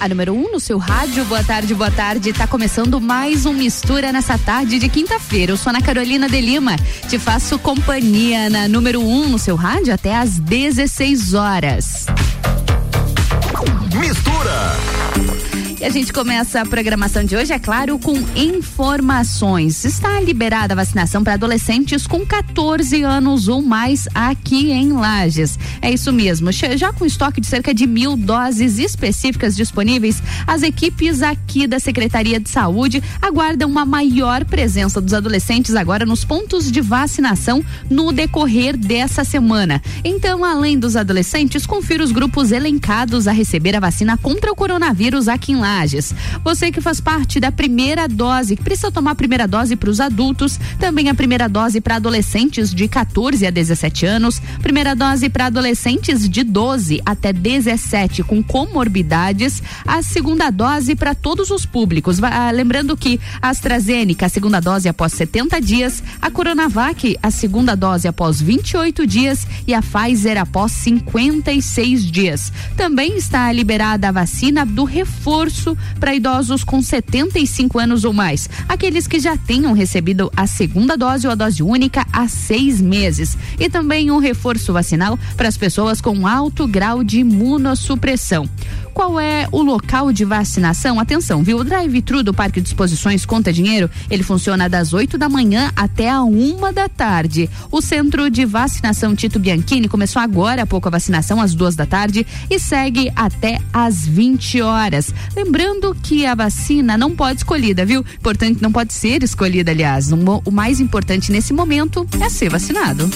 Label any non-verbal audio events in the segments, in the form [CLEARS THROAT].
a número 1 um no seu rádio. Boa tarde, boa tarde. Tá começando mais um Mistura nessa tarde de quinta-feira. Eu sou Ana Carolina de Lima. Te faço companhia na número 1 um no seu rádio até às 16 horas. Mistura. E a gente começa a programação de hoje, é claro, com informações. Está liberada a vacinação para adolescentes com 14 anos ou mais aqui em Lages. É isso mesmo. Já com estoque de cerca de mil doses específicas disponíveis, as equipes aqui da Secretaria de Saúde aguardam uma maior presença dos adolescentes agora nos pontos de vacinação no decorrer dessa semana. Então, além dos adolescentes, confira os grupos elencados a receber a vacina contra o coronavírus aqui em Lages Lages. Você que faz parte da primeira dose, que precisa tomar a primeira dose para os adultos, também a primeira dose para adolescentes de 14 a 17 anos, primeira dose para adolescentes de 12 até 17 com comorbidades, a segunda dose para todos os públicos. Ah, lembrando que a AstraZeneca, a segunda dose após 70 dias, a Coronavac, a segunda dose após 28 dias e a Pfizer após 56 dias. Também está liberada a vacina do reforço para idosos com 75 anos ou mais, aqueles que já tenham recebido a segunda dose ou a dose única há seis meses, e também um reforço vacinal para as pessoas com alto grau de imunossupressão qual é o local de vacinação? Atenção, viu? O drive-thru do Parque de Exposições Conta Dinheiro, ele funciona das 8 da manhã até a uma da tarde. O centro de vacinação Tito Bianchini começou agora há pouco a vacinação às duas da tarde e segue até às 20 horas. Lembrando que a vacina não pode escolhida, viu? Importante não pode ser escolhida, aliás. O mais importante nesse momento é ser vacinado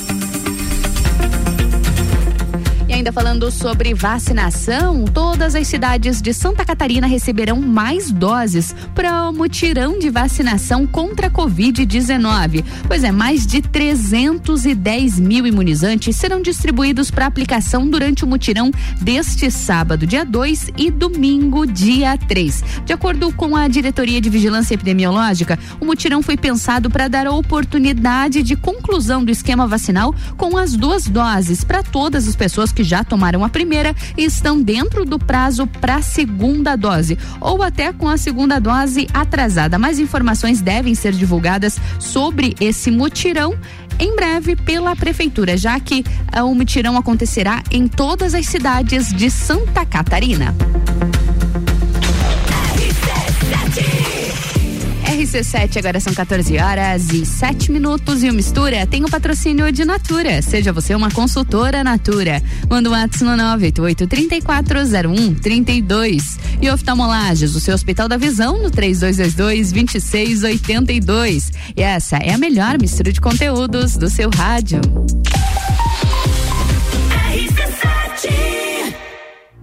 ainda falando sobre vacinação, todas as cidades de Santa Catarina receberão mais doses para o mutirão de vacinação contra a Covid-19. Pois é, mais de 310 mil imunizantes serão distribuídos para aplicação durante o mutirão deste sábado, dia 2 e domingo, dia 3. De acordo com a Diretoria de Vigilância Epidemiológica, o mutirão foi pensado para dar a oportunidade de conclusão do esquema vacinal com as duas doses para todas as pessoas que já tomaram a primeira e estão dentro do prazo para a segunda dose, ou até com a segunda dose atrasada. Mais informações devem ser divulgadas sobre esse mutirão em breve pela prefeitura, já que uh, o mutirão acontecerá em todas as cidades de Santa Catarina. RC7, agora são 14 horas e 7 minutos e o Mistura tem o patrocínio de Natura. Seja você uma consultora Natura. Manda um WhatsApp no 988-3401-32. E oftalmolages, o seu Hospital da Visão no 3222-2682. E essa é a melhor mistura de conteúdos do seu rádio.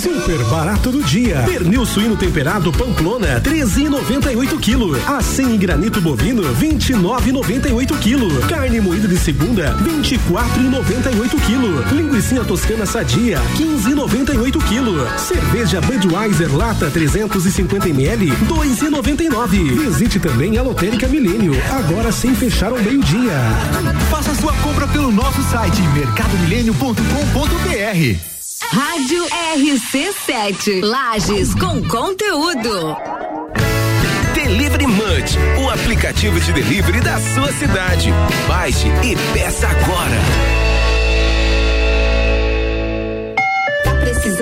Super barato do dia. Pernil suíno temperado Pamplona, 13,98 kg. Acém granito bovino, 29,98 kg. Carne moída de segunda, 24,98 kg. Linguiça toscana sadia, 15,98 kg. Cerveja Budweiser lata 350 ml, 2,99. Visite também a Lotérica Milênio, agora sem fechar ao meio-dia. Faça sua compra pelo nosso site mercadomilênio.com.br. Rádio RC7. Lages com conteúdo. Delivery Munch, o aplicativo de delivery da sua cidade. Baixe e peça agora.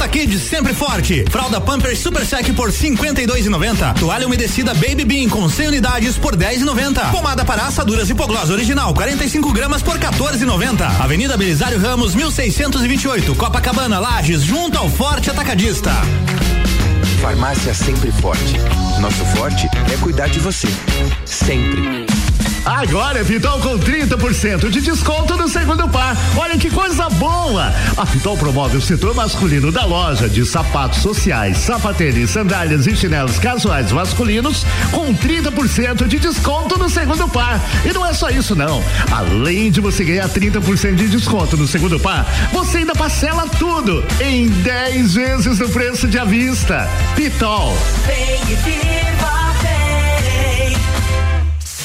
Quinta Kids sempre forte. Fralda Pampers Super Sec por 52,90. Toalha umedecida Baby Bean com 100 unidades por 10,90. Pomada para assaduras hipoglós original 45 gramas por 14,90. Avenida Belisário Ramos 1628, Copacabana, Lages, junto ao Forte Atacadista. Farmácia Sempre Forte. Nosso forte é cuidar de você. Sempre. Agora é Pitol com 30% de desconto no segundo par. Olha que coisa boa! A Pitol promove o setor masculino da loja de sapatos sociais, sapatênis, sandálias e chinelos casuais masculinos com 30% de desconto no segundo par. E não é só isso não. Além de você ganhar 30% de desconto no segundo par, você ainda parcela tudo em 10 vezes no preço de avista. Pitol. Vem e viva.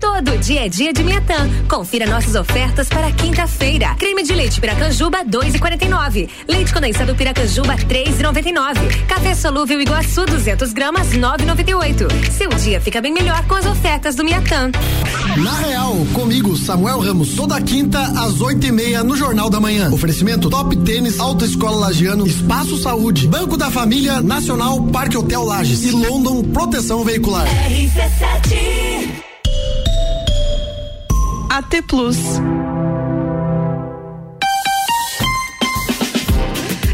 Todo dia é dia de Miatã. Confira nossas ofertas para quinta-feira. Creme de leite Piracanjuba 2,49. Leite condensado Piracanjuba 3,99. Café solúvel Iguaçu 200 gramas 9,98. Seu dia fica bem melhor com as ofertas do Miatã. Na Real, comigo Samuel Ramos toda quinta às oito e meia no Jornal da Manhã. Oferecimento Top Tênis, Alta Escola Lagiano, Espaço Saúde, Banco da Família, Nacional, Parque Hotel Lages e London Proteção Veicular. RC7 AT Plus.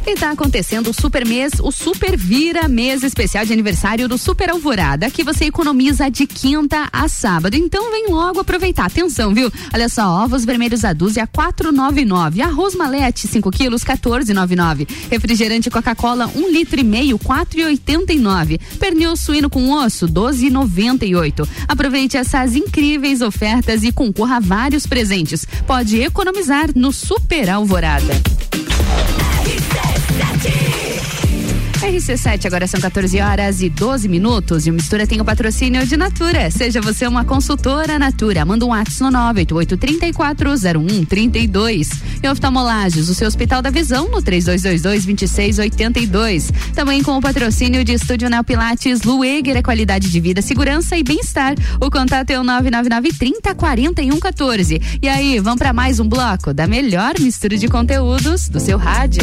E tá acontecendo o Super Mês, o Super Vira Mês especial de aniversário do Super Alvorada, que você economiza de quinta a sábado. Então vem logo aproveitar. Atenção, viu? Olha só, ovos vermelhos a dúzia 4,99. Arroz malete 5 quilos 14,99. Refrigerante Coca-Cola 1 um litro e meio 4,89. Pernil suíno com osso 12,98. Aproveite essas incríveis ofertas e concorra a vários presentes. Pode economizar no Super Alvorada. RC7, agora são 14 horas e 12 minutos e o Mistura tem o patrocínio de Natura. Seja você uma consultora Natura, manda um WhatsApp no 988340132. E oftalmolages, o seu Hospital da Visão no 3222-2682. Também com o patrocínio de Estúdio Neo Pilates, Lueger, é qualidade de vida, segurança e bem-estar. O contato é o 999 30 41 14. E aí, vamos para mais um bloco da melhor mistura de conteúdos do seu rádio.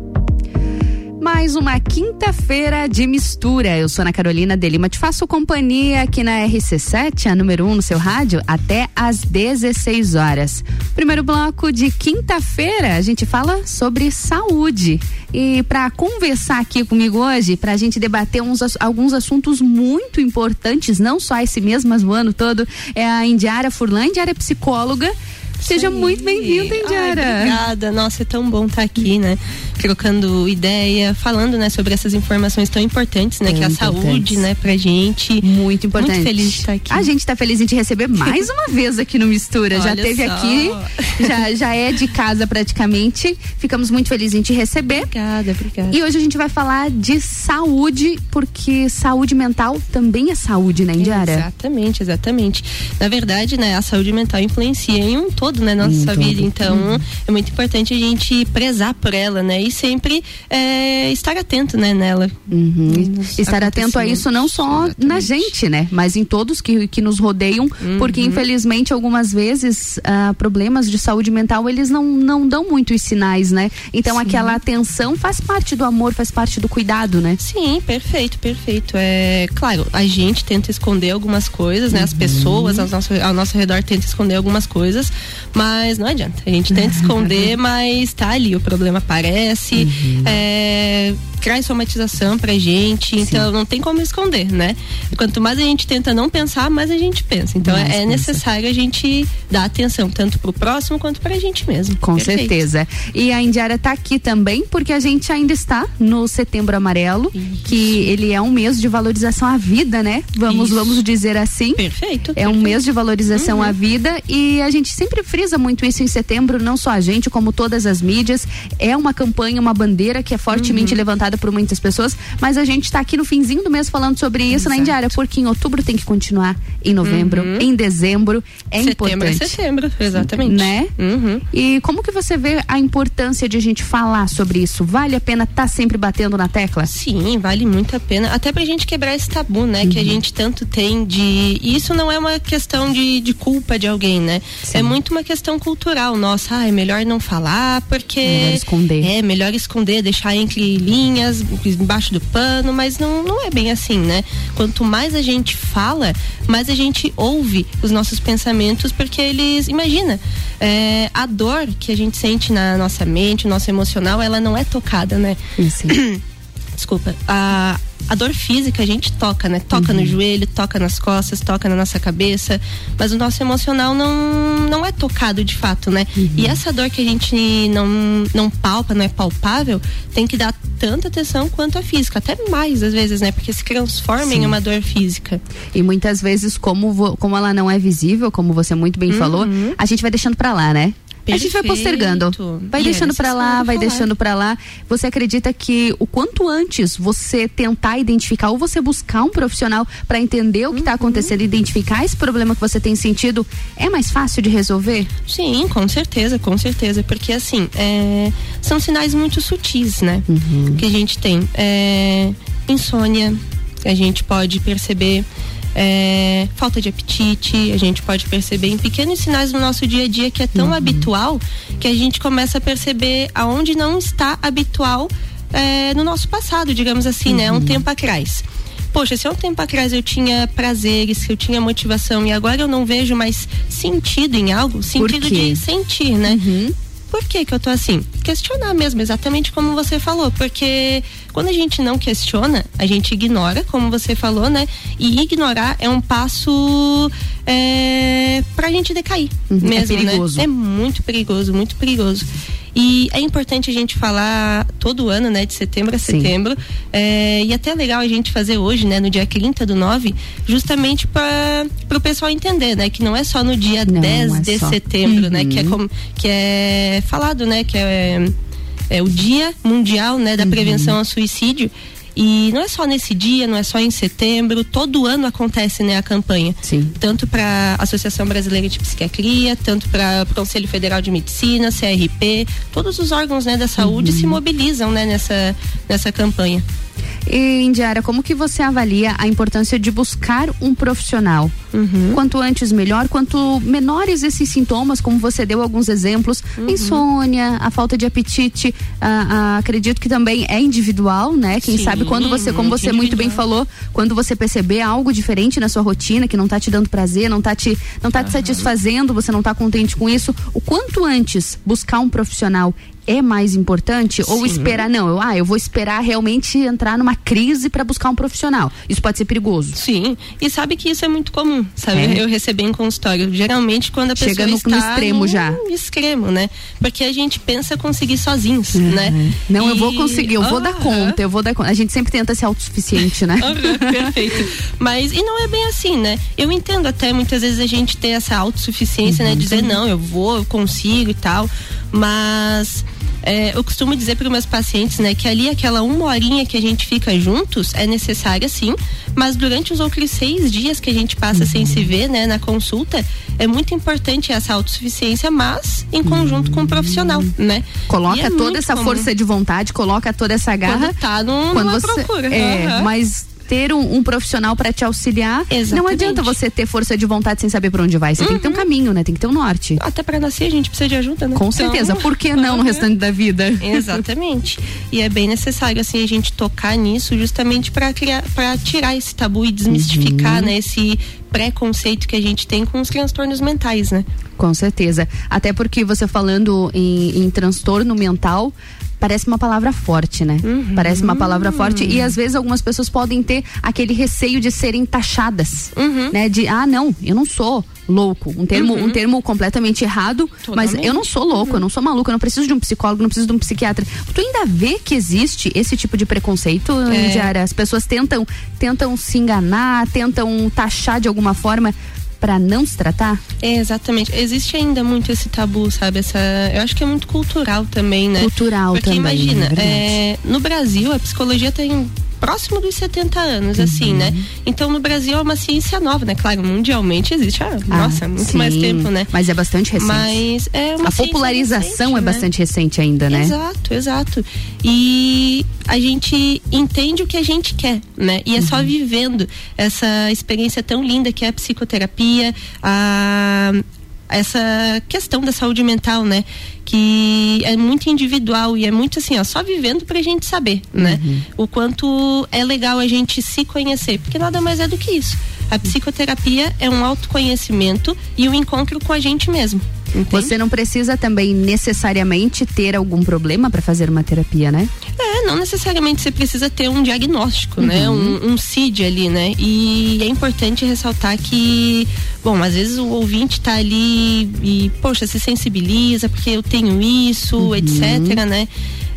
mais uma quinta-feira de mistura. Eu sou Ana Carolina de Lima, te faço companhia aqui na RC7, a número 1 um no seu rádio, até às 16 horas. Primeiro bloco de quinta-feira, a gente fala sobre saúde. E para conversar aqui comigo hoje, para a gente debater uns, alguns assuntos muito importantes, não só esse mês, mas o ano todo, é a Indiara Furlan, Indiara é psicóloga Seja muito bem-vinda, Indiara. Obrigada. Nossa, é tão bom estar aqui, né? Trocando ideia, falando, né, sobre essas informações tão importantes, né? que é a saúde, né, pra gente. Muito importante. Muito feliz de estar aqui. A gente tá feliz em te receber mais uma vez aqui no Mistura. já Olha teve só. aqui, já, já é de casa praticamente. Ficamos muito felizes em te receber. Obrigada, obrigada. E hoje a gente vai falar de saúde, porque saúde mental também é saúde, né, Indiara? Exatamente, exatamente. Na verdade, né, a saúde mental influencia em um todo, né, nossa Em vida. todo. Então, Uhum. é muito importante a gente prezar por ela, né, e sempre é, estar atento, né, nela. Uhum. Estar atento a isso não só na gente, né? Mas em todos que, que nos rodeiam, porque Uhum. infelizmente algumas vezes ah, problemas de saúde mental eles não, não dão muitos sinais, né? Então Sim. aquela atenção faz parte do amor, faz parte do cuidado, né? Sim, perfeito, perfeito. É claro, a gente tenta esconder algumas coisas, né? As pessoas ao nosso, ao nosso redor tentam esconder algumas coisas, mas não adianta. A gente tenta esconder, [LAUGHS] mas tá ali, o problema aparece, é, traz somatização pra gente, então não tem como esconder, né? Quanto mais a gente tenta não pensar, mais a gente pensa. Então Mais é, pensa. necessário a gente dar atenção tanto pro próximo quanto pra gente mesmo. Com Perfeito. certeza. E a Indiara tá aqui também porque a gente ainda está no Setembro Amarelo, que ele é um mês de valorização à vida, né? Vamos, Isso. vamos dizer assim. Perfeito. É um mês de valorização à vida e a gente sempre frisa muito isso em setembro, não só a gente, como todas as mídias. É uma campanha, uma bandeira que é fortemente levantada por muitas pessoas, mas a gente está aqui no finzinho do mês falando sobre isso na Indiária, porque em outubro tem que continuar, em novembro, em dezembro. É setembro importante. é setembro, exatamente. Né? Uhum. E como que você vê a importância de a gente falar sobre isso? Vale a pena estar sempre batendo na tecla? Sim, vale muito a pena. Até pra gente quebrar esse tabu, né? Que a gente tanto tem de. E isso não é uma questão de, de culpa de alguém, né? É muito uma questão cultural. Nossa, ah, é melhor não falar porque. Melhor esconder. É, melhor esconder, deixar entre linhas, embaixo do pano, mas não, não é bem assim, né? Quanto mais a gente fala, mais a gente ouve os nossos pensamentos, porque eles. Imagina, é, a dor que a gente sente na nossa mente, no nosso emocional, ela não é tocada, né? [CLEARS THROAT] desculpa, a, a dor física a gente toca, né? Toca no joelho, toca nas costas, toca na nossa cabeça, mas o nosso emocional não, não é tocado de fato, né? E essa dor que a gente não, não palpa, não é palpável, tem que dar tanta atenção quanto a física, até mais às vezes, né? Porque se transforma em Sim. uma dor física. E muitas vezes, como, como ela não é visível, como você muito bem falou, a gente vai deixando pra lá, né? A gente vai Perfeito. postergando. Vai E deixando pra lá, vai falar. deixando pra lá. Você acredita que o quanto antes você tentar identificar ou você buscar um profissional pra entender o que Uhum. tá acontecendo, identificar esse problema que você tem sentido, é mais fácil de resolver? Sim, com certeza, com certeza. Porque assim, é, são sinais muito sutis, né? Que a gente tem. É, insônia, a gente pode perceber. É, falta de apetite, a gente pode perceber em pequenos sinais no nosso dia a dia que é tão habitual que a gente começa a perceber aonde não está habitual é, no nosso passado, digamos assim, né? Um tempo atrás. Poxa, se há um tempo atrás eu tinha prazeres, eu tinha motivação e agora eu não vejo mais sentido em algo, sentido de sentir, né? Por que que eu tô assim? Questionar mesmo, exatamente como você falou, porque quando a gente não questiona, a gente ignora, como você falou, né? E ignorar é um passo é, pra gente decair Uhum, é mesmo, perigoso. né? É muito perigoso, muito perigoso. E é importante a gente falar todo ano, né? De setembro a setembro. É, e até é legal a gente fazer hoje, né? No dia 30 do 9, justamente para o pessoal entender, né? Que não é só no dia Não, 10 é de só. setembro, né? Que é, Uhum. como, que é falado, né? Que é, é o Dia Mundial, né? Uhum. Da Prevenção ao Suicídio. E não é só nesse dia, não é só em setembro, todo ano acontece né, a campanha. Sim. Tanto para a Associação Brasileira de Psiquiatria, tanto para o Conselho Federal de Medicina, CRP, todos os órgãos né, da saúde Uhum. se mobilizam né, nessa, nessa campanha. E, Indiara, como que você avalia a importância de buscar um profissional? Uhum. Quanto antes, melhor. Quanto menores esses sintomas, como você deu alguns exemplos, Uhum. insônia, a falta de apetite, acredito que também é individual, né? Quem Sim, sabe quando você, como você muito bem falou, quando você perceber algo diferente na sua rotina, que não tá te dando prazer, não tá te, não tá te satisfazendo, você não tá contente com isso, o quanto antes buscar um profissional é mais importante ou Sim. esperar não, eu, ah, eu vou esperar realmente entrar numa crise para buscar um profissional. Isso pode ser perigoso. Sim, e sabe que isso é muito comum, sabe? É. Eu receber em consultório. Geralmente quando a Chega pessoa no- está no extremo no já. extremo, né? Porque a gente pensa conseguir sozinhos, né? Não, eu vou E- conseguir, eu vou dar conta, eu vou dar conta. A gente sempre tenta ser autossuficiente, né? Aham, perfeito. Mas, e não é bem assim, né? Eu entendo até muitas vezes a gente ter essa autossuficiência, né? Dizer, não, eu vou, eu consigo e tal. Mas. é, eu costumo dizer para meus pacientes, né, que ali aquela uma horinha que a gente fica juntos é necessária sim, mas durante os outros seis dias que a gente passa sem se ver, né, na consulta, é muito importante essa autossuficiência, mas em conjunto com o profissional, né? E Coloca é toda essa comum. força de vontade, coloca toda essa garra. Quando tá num- quando numa você, procura. É, Aham. mas ter um, um profissional para te auxiliar, não Exatamente. adianta você ter força de vontade sem saber para onde vai. Você tem que ter um caminho, né? Tem que ter um norte. Até para nascer a gente precisa de ajuda, né? Com Então- certeza. Por que não no restante da vida? Exatamente. E é bem necessário assim a gente tocar nisso justamente para criar para tirar esse tabu e desmistificar, Uhum. né, esse preconceito que a gente tem com os transtornos mentais, né? Com certeza. Até porque você falando em, em transtorno mental, parece uma palavra forte, né? Uhum. Parece uma palavra forte e às vezes algumas pessoas podem ter aquele receio de serem taxadas, Uhum. né? De ah, não, eu não sou louco, um termo, um termo completamente errado, mas eu não sou louco, eu não sou maluco, eu não preciso de um psicólogo, não preciso de um psiquiatra. Tu ainda vê que existe esse tipo de preconceito, É. Indiara? As pessoas tentam, tentam se enganar, tentam taxar de alguma forma para não se tratar? É, exatamente. Existe ainda muito esse tabu, sabe? Essa, eu acho que é muito cultural também, né? Cultural Porque também, imagina, é é, no Brasil a psicologia tem próximo dos 70 anos, Uhum. assim, né? Então no Brasil é uma ciência nova, né? Claro, mundialmente existe, ah, nossa, muito mais sim, tempo, né? Mas é bastante recente. Mas é uma a popularização recente, é né? bastante recente ainda, né? Exato, exato. E a gente entende o que a gente quer, né? E é Uhum. só vivendo essa experiência tão linda que é a psicoterapia, a essa questão da saúde mental, né? Que é muito individual e é muito assim, ó, só vivendo pra gente saber, né? Uhum. O quanto é legal a gente se conhecer, porque nada mais é do que isso. A psicoterapia é um autoconhecimento e um encontro com a gente mesmo. Você não precisa também necessariamente ter algum problema para fazer uma terapia, né? É, não necessariamente você precisa ter um diagnóstico, né? Uhum. Um, um CID ali, né? E é importante ressaltar que, bom, às vezes o ouvinte tá ali e, poxa, se sensibiliza porque eu tenho isso, Uhum. etc, né?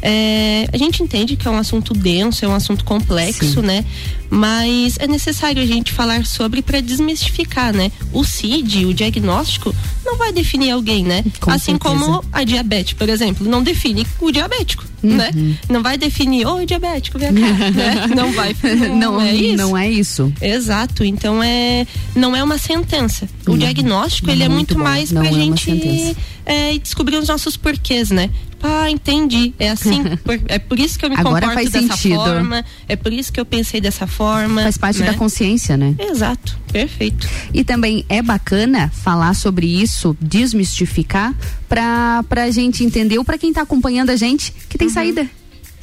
É, a gente entende que é um assunto denso, é um assunto complexo, né? Mas é necessário a gente falar sobre para desmistificar, né? O CID, o diagnóstico, não vai definir alguém, né? Com assim certeza. como a diabetes, por exemplo, não define o diabético, Uhum. né? Não vai definir, ô diabético, vem cá, [LAUGHS] né? Não vai, [LAUGHS] não, não, é isso. não é isso. Exato, então é não é uma sentença. O Não, diagnóstico ele é muito muito bom, mais não pra é gente é, descobrir os nossos porquês, né? Ah, entendi. É assim, [LAUGHS] por- é por isso que eu me Agora comporto dessa sentido. forma, é por isso que eu pensei dessa forma. Faz parte né? da consciência, né? Exato, perfeito. E também é bacana falar sobre isso, desmistificar, pra, pra gente entender, ou pra quem tá acompanhando a gente, que tem saída.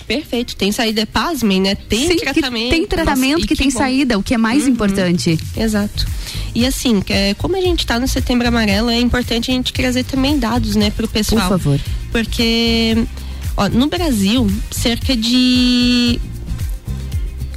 Perfeito. Tem saída, pasmem, né? Tem Sim, que tratamento. tem tratamento, Nossa, e que, tem bom. saída, o que é mais Uhum. importante. Exato. E assim, é, como a gente está no setembro amarelo, é importante a gente trazer também dados, né, pro pessoal. Por favor. Porque, ó, no Brasil, cerca de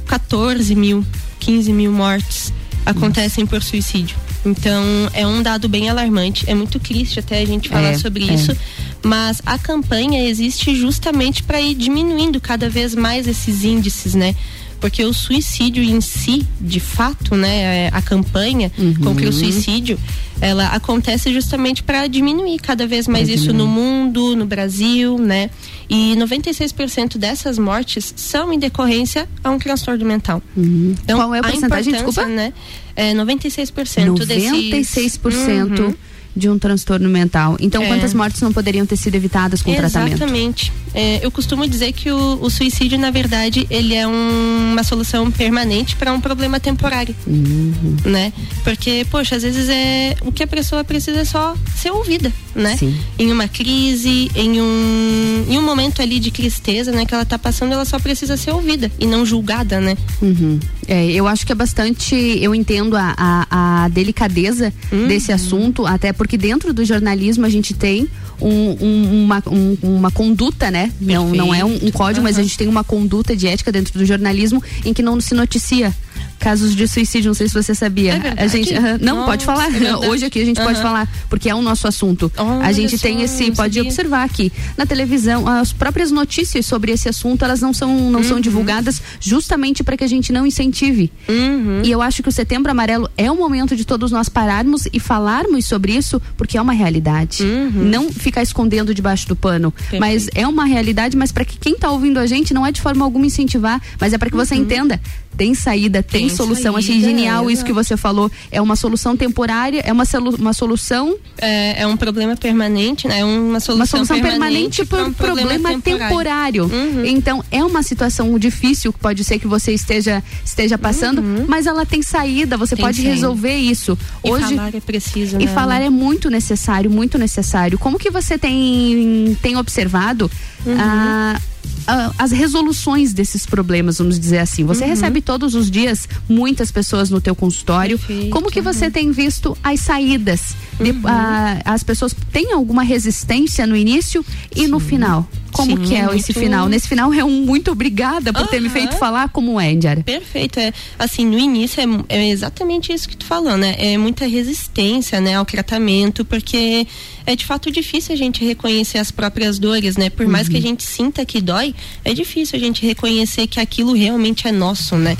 14 mil, 15 mil mortes acontecem por suicídio. Então, é um dado bem alarmante. É muito triste até a gente falar É, sobre é. isso. Mas a campanha existe justamente para ir diminuindo cada vez mais esses índices, né? Porque o suicídio em si, de fato, né, é, a campanha contra o suicídio, ela acontece justamente para diminuir cada vez mais Pra isso diminuir. no mundo, no Brasil, né? E 96% dessas mortes são em decorrência a um transtorno mental. Então, Qual é a porcentagem, desculpa? Né, é 96% desses 96% Uhum. De um transtorno mental. Então, É. quantas mortes não poderiam ter sido evitadas com tratamento? Exatamente. É, eu costumo dizer que o, o suicídio, na verdade, ele é um- uma solução permanente para um problema temporário, Uhum. né? Porque, poxa, às vezes é o que a pessoa precisa é só ser ouvida, né? Sim. Em uma crise, em um, em um momento ali de tristeza, né, que ela tá passando, ela só precisa ser ouvida e não julgada, né? Uhum. É, eu acho que é bastante. Eu entendo a, a, a delicadeza Uhum. desse assunto, até porque dentro do jornalismo a gente tem um- um- uma, um- uma conduta, né? Não, não é um, um código, mas a gente tem uma conduta de ética dentro do jornalismo em que não se noticia casos de suicídio, não sei se você sabia. É a gente uh, não Nossa, pode falar. é [LAUGHS] Hoje aqui a gente pode falar, porque é o nosso assunto. A gente tem esse, pode sabia. observar aqui na televisão, as próprias notícias sobre esse assunto, elas não são não Uhum. são divulgadas justamente para que a gente não incentive. Uhum. E eu acho que o Setembro Amarelo é o momento de todos nós pararmos e falarmos sobre isso, porque é uma realidade. Não ficar escondendo debaixo do pano, mas é uma realidade, mas para que quem tá ouvindo a gente não é de forma alguma incentivar, mas é para que você entenda. Tem saída, tem, Tem solução. Achei saída, genial é, isso que você falou. É uma solução temporária, é uma, solu- uma solução É, é um problema permanente, né? É uma solução, uma solução permanente, pra por um problema, temporário. Então, é uma situação difícil, pode ser que você esteja, esteja passando, mas ela tem saída, você Tem pode saída. resolver isso. E Hoje, falar é preciso, e né? falar é muito necessário, muito necessário. Como que você tem, tem observado Uhum. ah, ah, as resoluções desses problemas, vamos dizer assim? Você Uhum. recebe todos os dias muitas pessoas no teu consultório. Como que Uhum. você tem visto as saídas? De- ah, as pessoas têm alguma resistência no início e no final? Como Sim, que é é esse muito- final? Nesse final é um muito obrigada por ter me feito falar como é, Indiara. Perfeito, é assim, no início é, é exatamente isso que tu falou, né? É muita resistência, né, ao tratamento, porque é de fato difícil a gente reconhecer as próprias dores, né? Por mais que a gente sinta que dói, é difícil a gente reconhecer que aquilo realmente é nosso, né?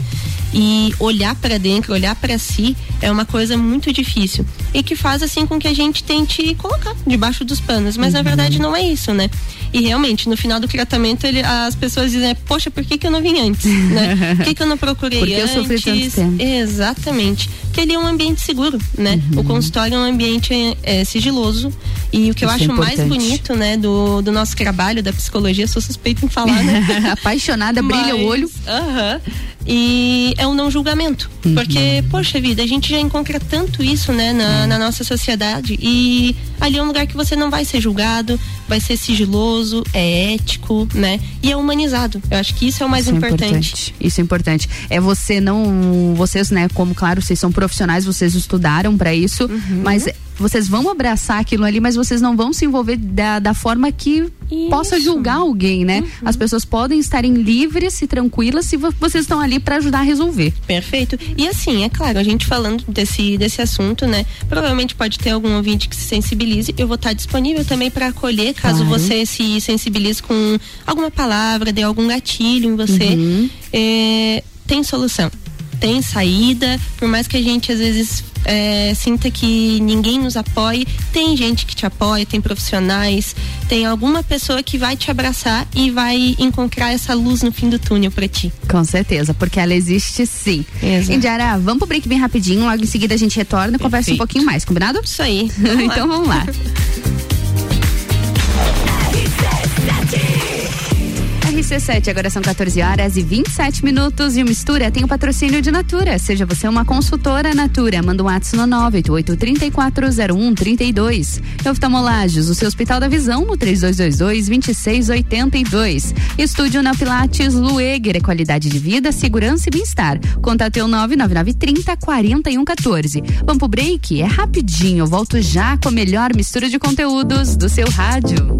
E olhar para dentro, olhar para si é uma coisa muito difícil e que faz assim com que a gente tente colocar debaixo dos panos, mas na verdade não é isso, né? E realmente, no final do tratamento, ele, as pessoas dizem, poxa, por que, que eu não vim antes? né? Por que, que eu não procurei Porque eu antes? sofri tanto tempo. Exatamente. Porque ele é um ambiente seguro, né? Uhum. O consultório é um ambiente é, sigiloso. E o que eu Isso é acho mais importante. bonito, né, do, do nosso trabalho, da psicologia, sou suspeita em falar, né? [LAUGHS] Apaixonada, brilha o Mas- olho. Aham. E é um não julgamento. Uhum. Porque, poxa vida, a gente já encontra tanto isso, né, na, na nossa sociedade. E ali é um lugar que você não vai ser julgado, vai ser sigiloso, é ético, né? E é humanizado. Eu acho que isso é o mais Isso é importante. Isso é importante. É você não, vocês, né, como claro, vocês são profissionais, vocês estudaram para isso, Uhum. mas vocês vão abraçar aquilo ali, mas vocês não vão se envolver da, da forma que possa julgar alguém, né? Uhum. As pessoas podem estarem livres e tranquilas se vo- vocês estão ali para ajudar a resolver. Perfeito. E assim, é claro, a gente falando desse, desse assunto, né? Provavelmente pode ter algum ouvinte que se sensibilize. Eu vou estar disponível também para acolher, caso Claro. você se sensibilize com alguma palavra, dê algum gatilho em você. Uhum. É, tem solução. Tem saída, por mais que a gente às vezes é, sinta que ninguém nos apoie, tem gente que te apoia, tem profissionais, tem alguma pessoa que vai te abraçar e vai encontrar essa luz no fim do túnel para ti. Com certeza, porque ela existe sim. Exato. Indiara, vamos pro break bem rapidinho, logo em seguida a gente retorna e conversa um pouquinho mais, combinado? Isso aí. [LAUGHS] então vamos lá. [LAUGHS] RC7, agora são 14 horas e 27 minutos e o Mistura tem o patrocínio de Natura. Seja você uma consultora Natura, manda um WhatsApp no 988-340132. Oftalmolages, o seu Hospital da Visão no 3222-2682. Estúdio na Pilates Lueger, é qualidade de vida, segurança e bem-estar. Contate o 99930 4114. Vamos pro break? É rapidinho, volto já com a melhor mistura de conteúdos do seu rádio.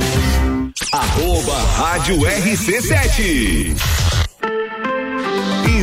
Arroba Rádio RC7.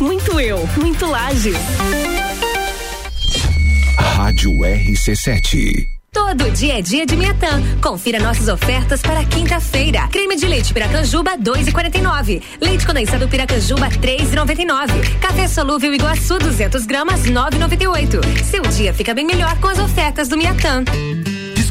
Muito eu, muito Lages. Rádio RC7. Todo dia é dia de Miatã. Confira nossas ofertas para quinta-feira. Creme de leite Piracanjuba 2,49. Leite condensado Piracanjuba 3,99. Café solúvel Iguaçu 200 gramas 9,98. Seu dia fica bem melhor com as ofertas do Miatã.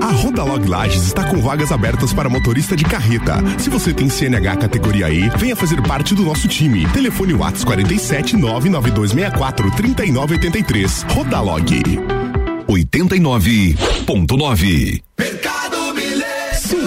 A Rodalog Lages está com vagas abertas para motorista de carreta. Se você tem CNH categoria E, venha fazer parte do nosso time. Telefone Whats 47 99264 3983. Rodalog 89.9.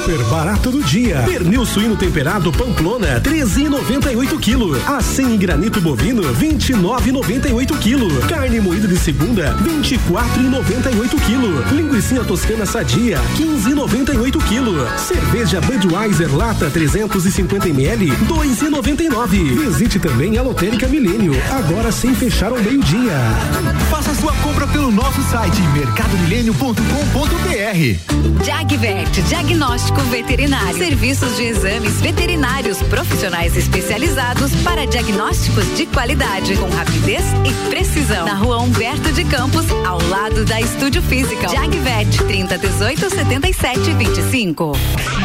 Super barato do dia. Pernil suíno temperado Pamplona, 13,98 kg. Acém granito bovino, 29,98 kg. Carne moída de segunda, 24,98 kg. Linguiça toscana sadia, 15,98 kg. Cerveja Budweiser lata 350 ml, 2,99. Visite também a Lotérica Milênio, agora sem fechar ao meio-dia. Faça sua compra pelo nosso site mercadomilênio.com.br. Jagvet, diagnóstico veterinário. Serviços de exames veterinários profissionais especializados para diagnósticos de qualidade, com rapidez e precisão. Na rua Humberto de Campos, ao lado da Estúdio Física. Jagvet, 30 18 77 25.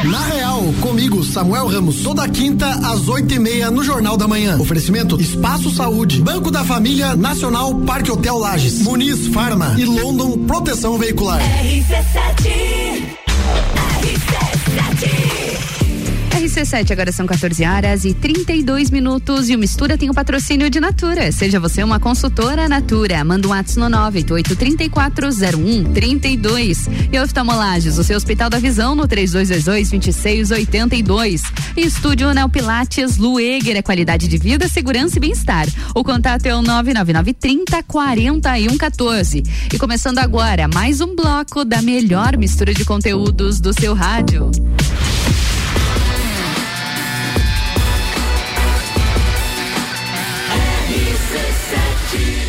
Na Real, comigo, Samuel Ramos, toda quinta às oito e meia no Jornal da Manhã. Oferecimento Espaço Saúde, Banco da Família Nacional Parque Hotel Lages, Muniz Farma e London Proteção Veicular. RC7 Insanity! RC7, agora são 14 horas e 32 minutos e o Mistura tem o patrocínio de Natura. Seja você uma consultora Natura. Manda um WhatsApp no 988340132. E oftalmolages, o seu Hospital da Visão no 3222-2682. E Estúdio Neo Pilates Lueger, é qualidade de vida, segurança e bem-estar. O contato é o 99930 4114. E começando agora, mais um bloco da melhor mistura de conteúdos do seu rádio.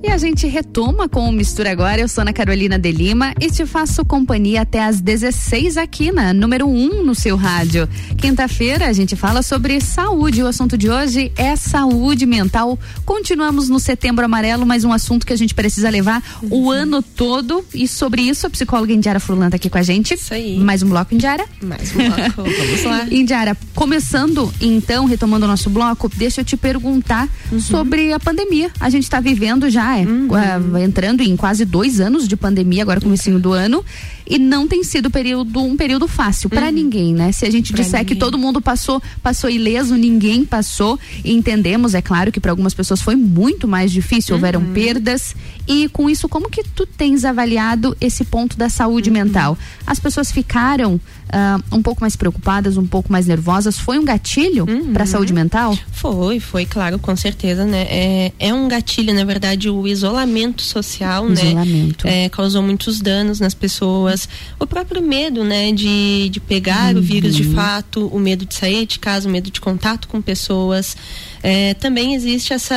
E a gente retoma com o Mistura Agora. Eu sou Ana Carolina de Lima e te faço companhia até às 16 aqui na número 1 um no seu rádio. Quinta-feira a gente fala sobre saúde. O assunto de hoje é saúde mental. Continuamos no setembro amarelo, mas um assunto que a gente precisa levar uhum. o ano todo. E sobre isso, a psicóloga Indiara Furlan tá aqui com a gente. Isso aí. Mais um bloco, Indiara? Mais um bloco. [LAUGHS] Vamos lá. Indiara, começando então, retomando o nosso bloco, deixa eu te perguntar uhum. sobre a pandemia. A gente está vivendo já já, é, uh, entrando em quase dois anos de pandemia, agora comecinho do ano, e não tem sido período, um período fácil para ninguém, né? Se a gente pra disser ninguém. que todo mundo passou, passou ileso, ninguém passou, e entendemos, é claro que para algumas pessoas foi muito mais difícil, houveram perdas, e com isso, como que tu tens avaliado esse ponto da saúde mental? As pessoas ficaram uh, um pouco mais preocupadas, um pouco mais nervosas, foi um gatilho uhum. para a saúde mental? Foi, foi, claro, com certeza, né? É, é um gatilho, na verdade, o isolamento social, né? isolamento. né? É, causou muitos danos nas pessoas. O próprio medo, né? De, de pegar uhum. o vírus de fato, o medo de sair de casa, o medo de contato com pessoas. É, também existe essa,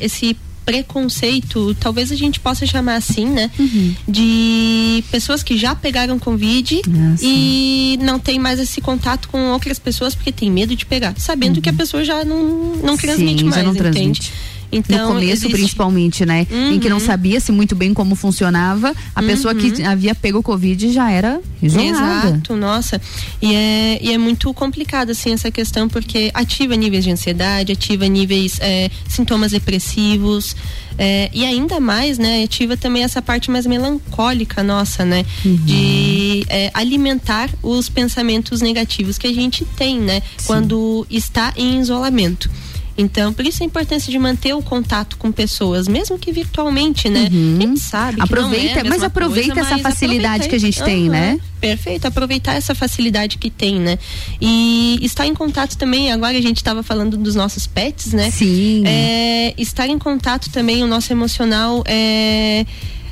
esse preconceito, talvez a gente possa chamar assim, né? Uhum. De pessoas que já pegaram Covid Nossa. e não tem mais esse contato com outras pessoas porque tem medo de pegar, sabendo uhum. que a pessoa já não, não transmite Sim, mais, não entende? Transmite. Então, no começo, existe... principalmente, né? Uhum. Em que não uhum. sabia-se muito bem como funcionava. A uhum. pessoa que uhum. havia pego o Covid já era isolada. Exato, nossa. E é, e é muito complicado, assim, essa questão, porque ativa níveis de ansiedade, ativa níveis, é, sintomas depressivos. É, e ainda mais, né, ativa também essa parte mais melancólica nossa, né? Uhum. De é, alimentar os pensamentos negativos que a gente tem, né? Sim. Quando está em isolamento. Então, por isso a importância de manter o contato com pessoas, mesmo que virtualmente, né? Uhum. A gente sabe aproveita, é mas aproveita coisa, essa mas facilidade que a gente uhum. tem, né? Perfeito, aproveitar essa facilidade que tem, né? E estar em contato também, agora a gente estava falando dos nossos pets, né? Sim. É, estar em contato também, o nosso emocional é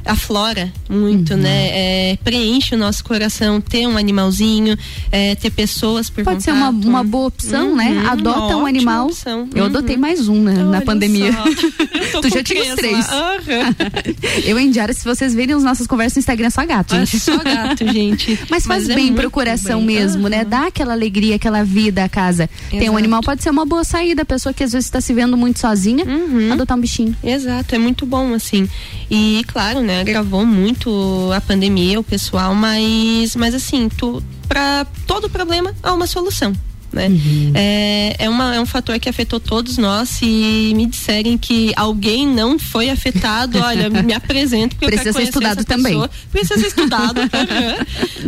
aflora muito, uhum. né? É, preenche o nosso coração ter um animalzinho, é, ter pessoas por Pode contato. ser uma, uma boa opção, né? uhum. né? Adota um animal. Opção. Eu uhum. adotei mais um né, na pandemia. [LAUGHS] tu já tinha os três. [LAUGHS] eu em diário, se vocês verem as nossas conversas no Instagram, é só gato, gente. É só gato, [LAUGHS] gente. Mas faz Mas é bem pro coração bem. mesmo, né? Dá aquela alegria, aquela vida à casa. Exato. Tem um animal, pode ser uma boa saída. A pessoa que às vezes está se vendo muito sozinha, uhum. adotar um bichinho. Exato, é muito bom, assim. E claro, né? Agravou muito a pandemia, o pessoal, mas, mas assim, tu, para todo problema há uma solução né? Uhum. É, é, uma, é um fator que afetou todos nós e me disserem que alguém não foi afetado, [LAUGHS] olha, me apresento porque precisa ser estudado também. Precisa ser estudado.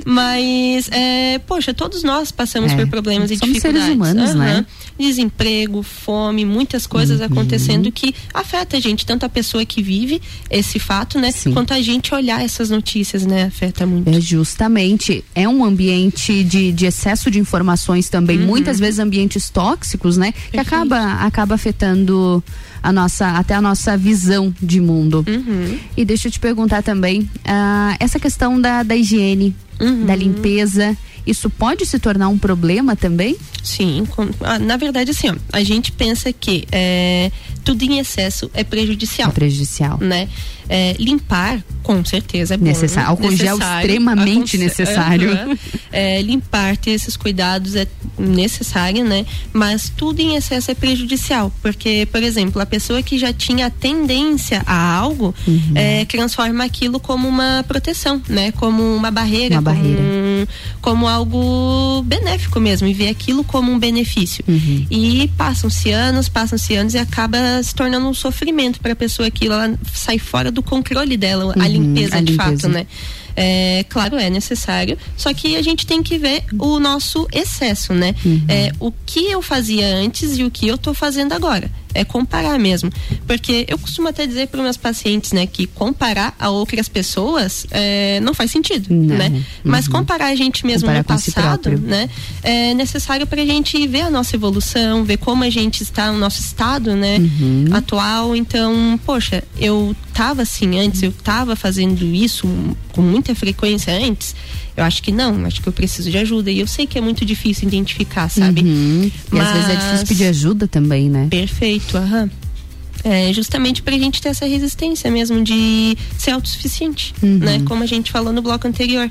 Mas, é, poxa, todos nós passamos é. por problemas e Somos dificuldades. seres humanos, uhum. né? Desemprego, fome, muitas coisas uhum. acontecendo que afeta a gente, tanto a pessoa que vive esse fato, né? Sim. Quanto a gente olhar essas notícias, né? Afeta muito. É justamente. É um ambiente de, de excesso de informações também uhum muitas vezes ambientes tóxicos, né? Perfeito. Que acaba, acaba afetando a nossa, até a nossa visão de mundo. Uhum. E deixa eu te perguntar também, uh, essa questão da, da higiene, uhum. da limpeza, isso pode se tornar um problema também? Sim, com, ah, na verdade assim, ó, a gente pensa que é, tudo em excesso é prejudicial. É prejudicial. Né? É, limpar, com certeza, é bom. Necessário. Álcool gel extremamente necessário. Uhum. É, limpar, ter esses cuidados é necessário, né? Mas tudo em excesso é prejudicial. Porque, por exemplo, a pessoa que já tinha tendência a algo uhum. é, transforma aquilo como uma proteção, né? Como uma barreira. Uma como, barreira. como algo benéfico mesmo. E ver aquilo como um benefício. Uhum. E passam-se anos, passam-se anos e acaba se tornando um sofrimento para a pessoa aquilo. Ela sai fora do controle dela, uhum, a limpeza a de limpeza. fato, né? É, claro, é necessário, só que a gente tem que ver o nosso excesso, né? Uhum. É, o que eu fazia antes e o que eu tô fazendo agora é comparar mesmo. Porque eu costumo até dizer para meus pacientes, né, que comparar a outras pessoas é, não faz sentido, não. né? Uhum. Mas comparar a gente mesmo comparar no passado, si né, é necessário para a gente ver a nossa evolução, ver como a gente está no nosso estado, né, uhum. atual. Então, poxa, eu tava assim antes, eu tava fazendo isso com muita frequência antes eu acho que não, acho que eu preciso de ajuda. E eu sei que é muito difícil identificar, sabe? Uhum. Mas... E às vezes é difícil pedir ajuda também, né? Perfeito, aham. É justamente para a gente ter essa resistência mesmo de ser autossuficiente, uhum. né? Como a gente falou no bloco anterior.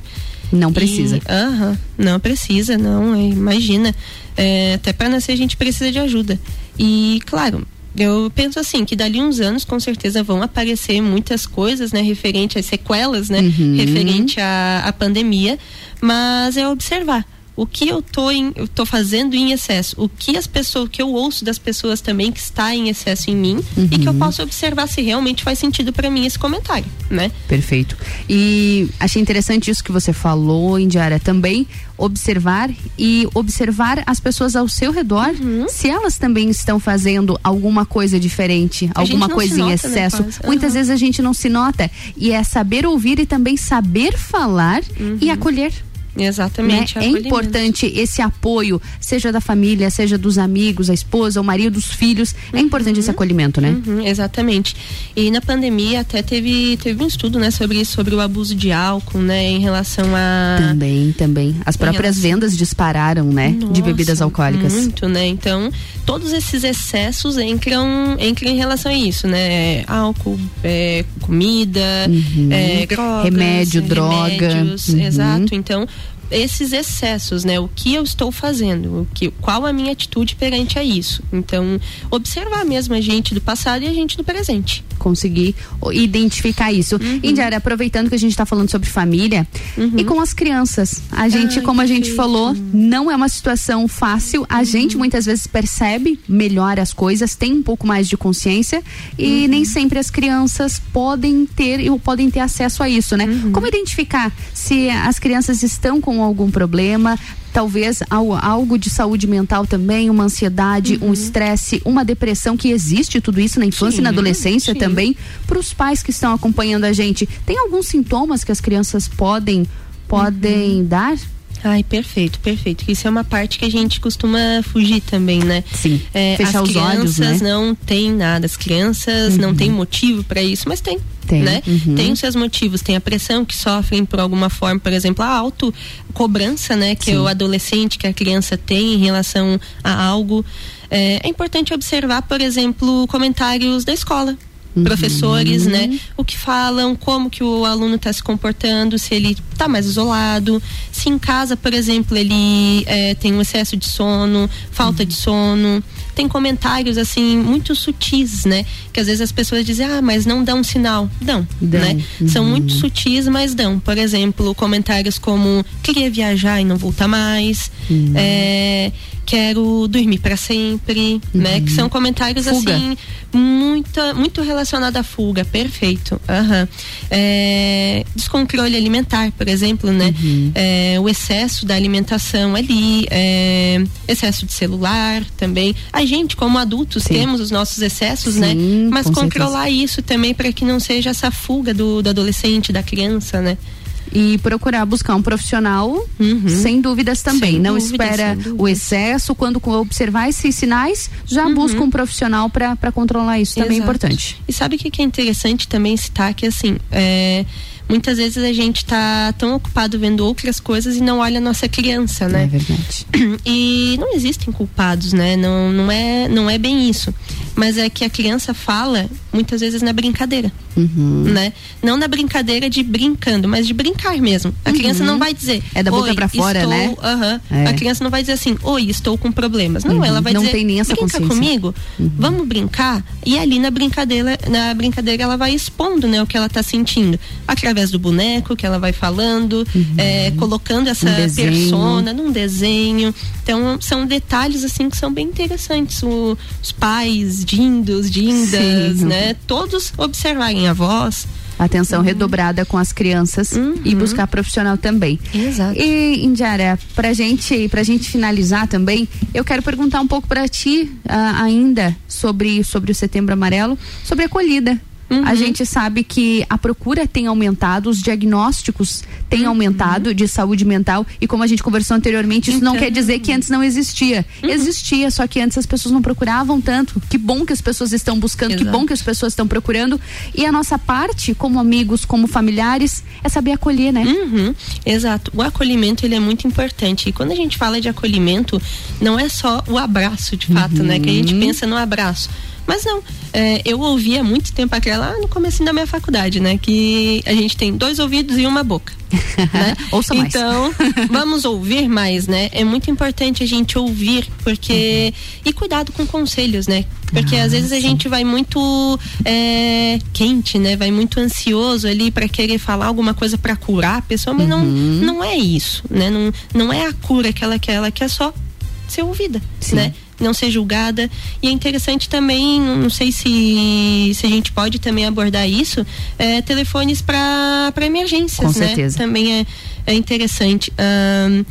Não precisa. Aham, não precisa, não. É, imagina. É, até para nascer a gente precisa de ajuda. E, claro, eu penso assim que dali uns anos com certeza vão aparecer muitas coisas, né, referente às sequelas, né, uhum. referente à, à pandemia, mas é observar o que eu tô, em, eu tô fazendo em excesso, o que as pessoas, o que eu ouço das pessoas também que está em excesso em mim uhum. e que eu posso observar se realmente faz sentido para mim esse comentário, né? Perfeito. E achei interessante isso que você falou, Indiara, também observar e observar as pessoas ao seu redor, uhum. se elas também estão fazendo alguma coisa diferente, a alguma coisa em né, excesso. Né, Muitas vezes a gente não se nota. E é saber ouvir e também saber falar uhum. e acolher. Exatamente. Né? É importante esse apoio, seja da família, seja dos amigos, a esposa, o marido, os filhos. É importante uhum. esse acolhimento, né? Uhum, exatamente. E na pandemia até teve, teve um estudo, né, sobre sobre o abuso de álcool, né, em relação a Também, também. As próprias relação... vendas dispararam, né, Nossa, de bebidas alcoólicas. Muito, né? Então, todos esses excessos entram, entram em relação a isso, né? Álcool, é, comida, uhum. é, drogas, remédio, droga. Uhum. Exato. Então, esses excessos, né? O que eu estou fazendo, o que, qual a minha atitude perante a isso. Então, observar mesmo a gente do passado e a gente do presente. Conseguir identificar isso. Uhum. Indiara, aproveitando que a gente está falando sobre família uhum. e com as crianças. A gente, Ai, como a gente falou, não é uma situação fácil. A uhum. gente muitas vezes percebe melhor as coisas, tem um pouco mais de consciência e uhum. nem sempre as crianças podem ter ou podem ter acesso a isso, né? Uhum. Como identificar se as crianças estão com algum problema, talvez algo de saúde mental também, uma ansiedade, uhum. um estresse, uma depressão que existe tudo isso na infância sim, e na adolescência sim. também. Para os pais que estão acompanhando a gente, tem alguns sintomas que as crianças podem podem uhum. dar? Ai, perfeito, perfeito. Isso é uma parte que a gente costuma fugir também, né? Sim. É, Fechar as os olhos, né? não têm nada, as crianças uhum. não têm motivo para isso, mas tem. Tem, né? Uhum. tem os seus motivos, tem a pressão que sofrem por alguma forma, por exemplo, a auto cobrança, né, que Sim. o adolescente, que a criança tem em relação a algo. É, é importante observar, por exemplo, comentários da escola, Uhum. professores, né? O que falam, como que o aluno está se comportando, se ele está mais isolado, se em casa, por exemplo, ele é, tem um excesso de sono, falta uhum. de sono. Tem comentários assim muito sutis, né? Que às vezes as pessoas dizem, ah, mas não dão um sinal. Dão, dão. né? Uhum. São muito sutis, mas dão. Por exemplo, comentários como queria viajar e não voltar mais. Uhum. É, quero dormir para sempre, uhum. né? Que são comentários fuga. assim muito muito relacionado à fuga, perfeito. Uhum. É, descontrole alimentar, por exemplo, né? Uhum. É, o excesso da alimentação ali, é, excesso de celular também. A gente, como adultos, Sim. temos os nossos excessos, né? Sim, né? Mas controlar certeza. isso também para que não seja essa fuga do, do adolescente, da criança, né? e procurar buscar um profissional, uhum. sem dúvidas também. Sem Não espera o excesso, quando observar esses sinais, já uhum. busca um profissional para controlar isso. Exato. Também é importante. E sabe o que, que é interessante também citar? Que assim, é, muitas vezes a gente tá tão ocupado vendo outras coisas e não olha a nossa criança, né? É verdade. [CLEARS THROAT] E não existem culpados, né? Não, não, é, não é bem isso. Mas é que a criança fala muitas vezes na brincadeira uhum. né? Não na brincadeira de brincando, mas de brincar mesmo. A uhum. criança não vai dizer. É da boca para fora, estou, né? Uh -huh. é. A criança não vai dizer assim, oi, estou com problemas. Não, uhum. ela vai não dizer, tem nem essa brinca comigo, uhum. vamos brincar. E ali na brincadeira, na brincadeira ela vai expondo, né, o que ela está sentindo através do boneco que ela vai falando, uhum. é, colocando essa um persona num desenho. Então são detalhes assim que são bem interessantes. O, os pais, dindos, dindas, Sim. né? Todos observarem a voz. Atenção uhum. redobrada com as crianças uhum. e buscar profissional também. Exato. E, Indiara, pra gente, pra gente finalizar também, eu quero perguntar um pouco para ti uh, ainda sobre, sobre o Setembro Amarelo, sobre a acolhida. Uhum. A gente sabe que a procura tem aumentado, os diagnósticos têm uhum. aumentado de saúde mental e como a gente conversou anteriormente, isso então... não quer dizer que antes não existia. Uhum. Existia, só que antes as pessoas não procuravam tanto. Que bom que as pessoas estão buscando, Exato. que bom que as pessoas estão procurando. E a nossa parte, como amigos, como familiares, é saber acolher, né? Uhum. Exato. O acolhimento ele é muito importante. E quando a gente fala de acolhimento, não é só o abraço, de fato, né? Que a gente uhum. pensa no abraço Mas não, é, eu ouvi há muito tempo aquela lá no começo da minha faculdade, né? Que a gente tem dois ouvidos e uma boca. [LAUGHS] né? Ouça mais. Então, [LAUGHS] vamos ouvir mais, né? É muito importante a gente ouvir, porque. Uhum. E cuidado com conselhos, né? Porque ah, às vezes sim. a gente vai muito é, quente, né? Vai muito ansioso ali para querer falar alguma coisa para curar a pessoa, mas uhum. não, não é isso, né? Não, não é a cura que ela quer, ela quer só ser ouvida, sim. né? Não ser julgada. E é interessante também, não sei se, se a gente pode também abordar isso, é, telefones para emergências, Com né? certeza. Também é, é interessante. Um,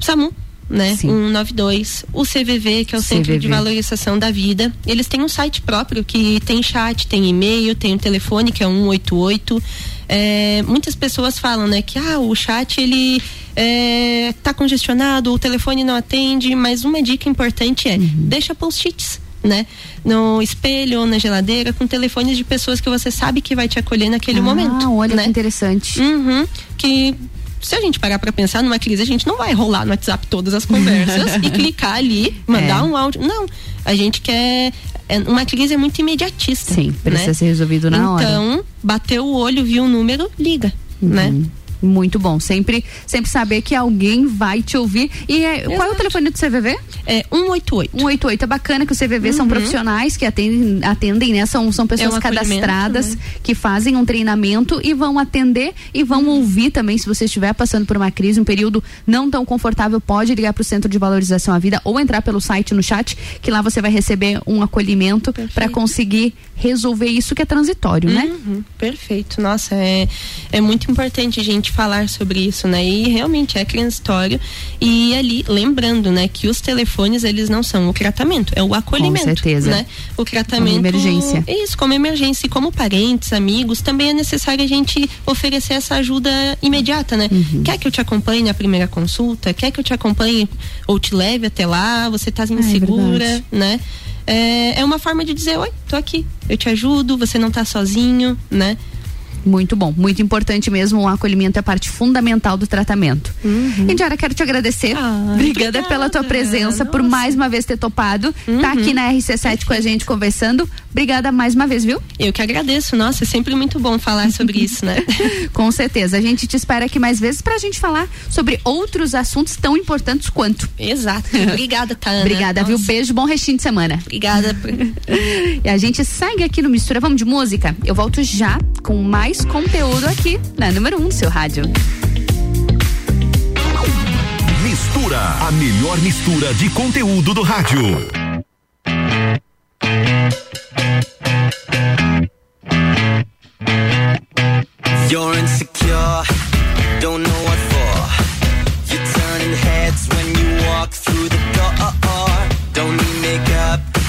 SAMU, né? Sim. 192, o CVV, que é o CVV. Centro de Valorização da Vida. Eles têm um site próprio que tem chat, tem e-mail, tem um telefone que é 188. É, muitas pessoas falam, né, que ah, o chat ele é, tá congestionado, o telefone não atende, mas uma dica importante é uhum. deixa post-its. Né? No espelho ou na geladeira, com telefones de pessoas que você sabe que vai te acolher naquele ah, momento. Olha né? que interessante. Uhum, que se a gente parar para pensar numa crise, a gente não vai rolar no WhatsApp todas as conversas [LAUGHS] e clicar ali, mandar é. um áudio. Não. A gente quer. É, uma crise é muito imediatista. Sim, precisa né? ser resolvido na então, hora. Então, bateu o olho, viu o número, liga. Né? Uhum. Né? Muito bom. Sempre, sempre saber que alguém vai te ouvir. E é, qual é o telefone do CVV? É 188. 188. É bacana que o CVV uhum. são profissionais que atendem, atendem né? São, são pessoas é um cadastradas né? que fazem um treinamento e vão atender e vão uhum. ouvir também. Se você estiver passando por uma crise, um período não tão confortável, pode ligar para o Centro de Valorização à Vida ou entrar pelo site no chat, que lá você vai receber um acolhimento para conseguir resolver isso que é transitório, né? uhum. né? Perfeito. Nossa, é, é muito importante, gente, falar sobre isso, né? E realmente é transitório. E ali, lembrando, né, que os telefones, eles não são o tratamento, é o acolhimento. Com certeza. Né? O tratamento. Como emergência. Isso, como emergência. E como parentes, amigos, também é necessário a gente oferecer essa ajuda imediata, né? Uhum. Quer que eu te acompanhe na primeira consulta? Quer que eu te acompanhe ou te leve até lá? Você tá insegura, é né? é, é uma forma de dizer, oi, tô aqui, eu te ajudo, você não tá sozinho, né? Muito bom, muito importante mesmo. O acolhimento é parte fundamental do tratamento. Uhum. Indiara, quero te agradecer. Ah, obrigada, obrigada, pela tua presença, Nossa. por mais uma vez ter topado. Tá uhum. Tá aqui na RC7 com a gente conversando. Obrigada mais uma vez, viu? Eu que agradeço. Nossa, é sempre muito bom falar sobre isso, né? [LAUGHS] com certeza. A gente te espera aqui mais vezes pra gente falar sobre outros assuntos tão importantes quanto. Exato. [LAUGHS] Obrigada, Tana. Obrigada, Nossa. viu? Beijo, bom restinho de semana. Obrigada. [LAUGHS] e a gente segue aqui no Mistura. Vamos de música? Eu volto já com mais mais conteúdo aqui na número 1 um do seu rádio. Mistura, a melhor mistura de conteúdo do rádio. You're insecure, don't know what for. You're turning heads when you walk through the door. Don't need makeup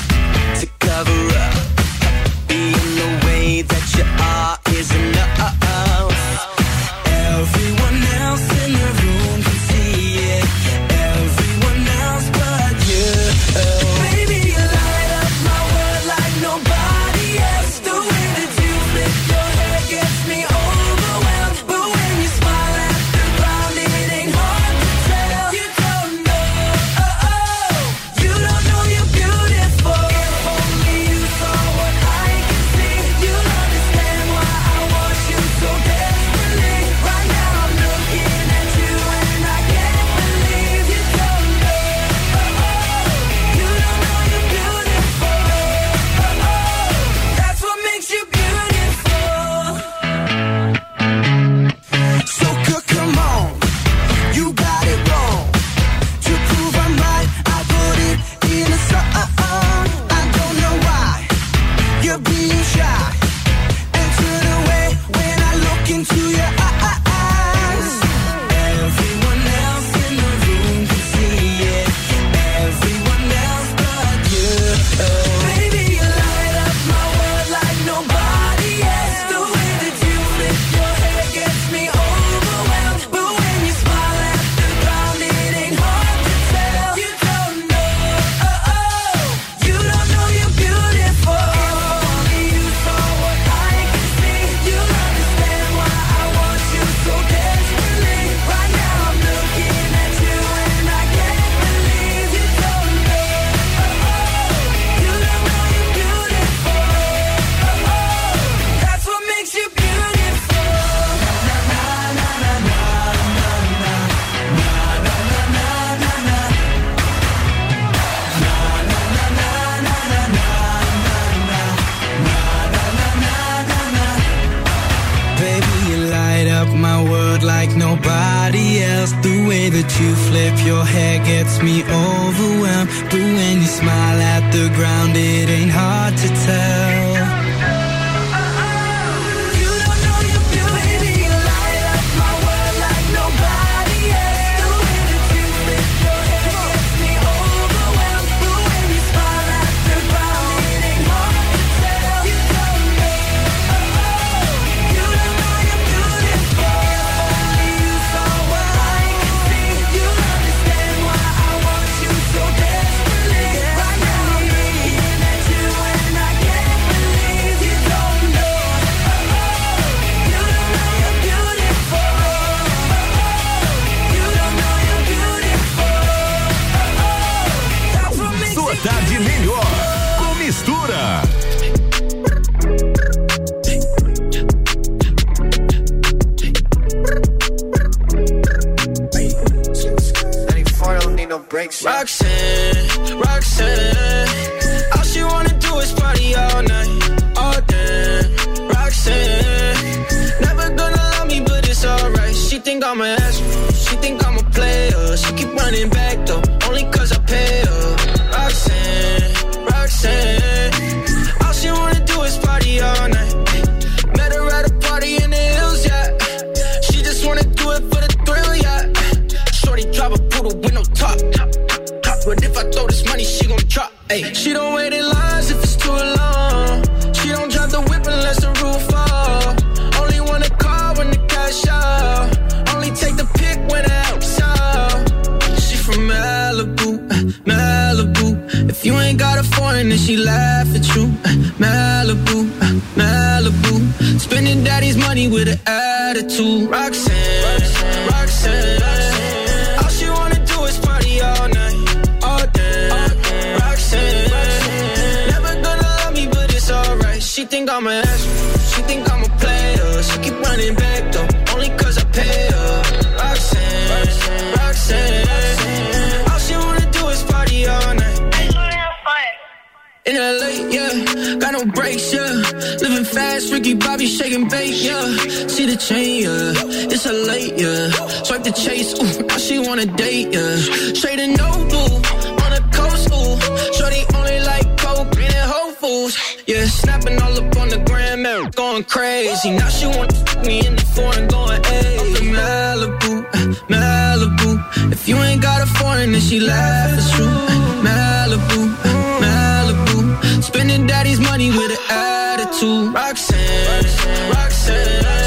with an attitude. Roxanne, Roxanne.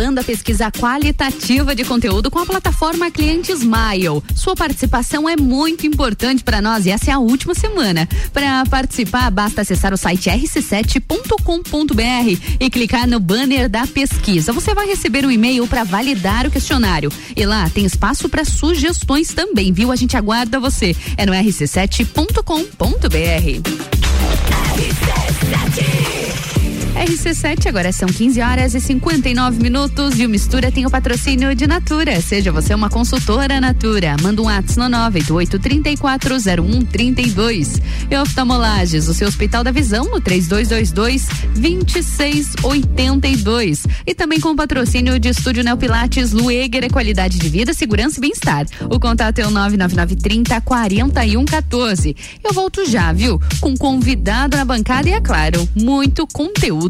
Rolando a pesquisa qualitativa de conteúdo com a plataforma Cliente Smile. Sua participação é muito importante para nós e essa é a última semana. Para participar, basta acessar o site rc7.com.br e clicar no banner da pesquisa. Você vai receber um e-mail para validar o questionário. E lá tem espaço para sugestões também, viu? A gente aguarda você. É no rc7.com.br. RC7, agora são 15 horas e 59 minutos e o Mistura tem o patrocínio de Natura. Seja você uma consultora Natura. Manda um ato no 988-340132. E oftalmolages, o seu Hospital da Visão no 3222-2682. E também com o patrocínio de Estúdio Neopilates, Lueger, é qualidade de vida, segurança e bem-estar. O contato é o 99930 4114. Eu volto já, viu? Com convidado na bancada e, é claro, muito conteúdo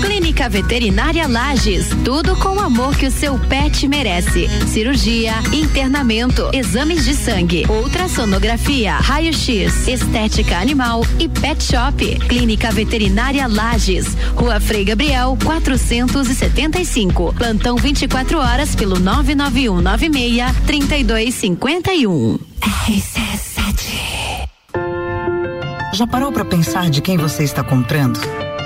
Clínica Veterinária Lages, tudo com o amor que o seu pet merece. Cirurgia, internamento, exames de sangue, ultrassonografia, raio-x, estética animal e pet shop. Clínica Veterinária Lages, Rua Frei Gabriel, 475. Plantão 24 horas pelo 991 96 3251. RC7 Já parou para pensar de quem você está comprando?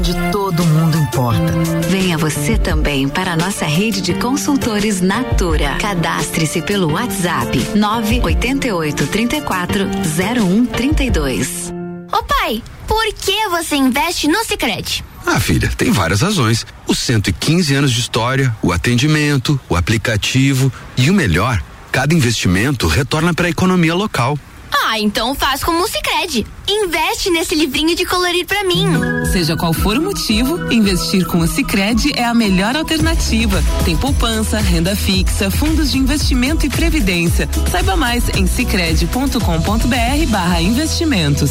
Onde todo mundo importa. Venha você também para a nossa rede de consultores Natura. Cadastre-se pelo WhatsApp 988 34 0132. Ô pai, por que você investe no Sicredi? Ah, filha, tem várias razões. Os 115 anos de história, o atendimento, o aplicativo e o melhor, cada investimento retorna para a economia local. Ah, então faz como o Sicredi. Investe nesse livrinho de colorir pra mim. Seja qual for o motivo, investir com o Sicredi é a melhor alternativa. Tem poupança, renda fixa, fundos de investimento e previdência. Saiba mais em sicredi.com.br/barra investimentos.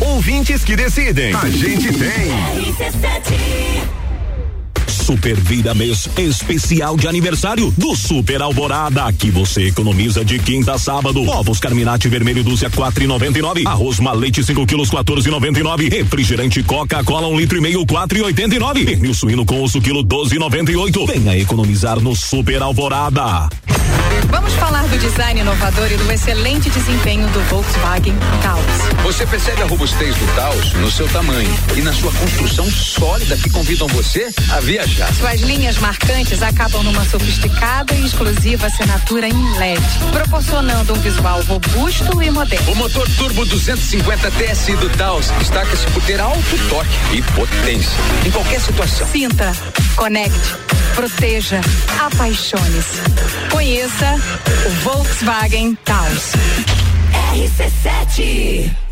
Ouvintes que decidem. A gente tem. Super Vida Mês especial de aniversário do Super Alvorada, que você economiza de quinta a sábado. Ovos Carminati vermelho dúzia quatro e noventa e nove. Arroz malete 5 quilos quatorze e noventa e nove. Refrigerante Coca-Cola um litro e meio quatro e oitenta e nove. Pernil suíno com osso quilo doze e noventa e oito. Venha economizar no Super Alvorada. Vamos falar do design inovador e do excelente desempenho do Volkswagen Taos. Você percebe a robustez do Taos no seu tamanho e na sua construção sólida que convidam você a viajar. Suas linhas marcantes acabam numa sofisticada e exclusiva assinatura em LED, proporcionando um visual robusto e moderno. O motor turbo 250 TSI do Taos destaca-se por ter alto torque e potência em qualquer situação. Sinta, conecte, proteja, apaixone-se. Conheça o Volkswagen Taos. RC7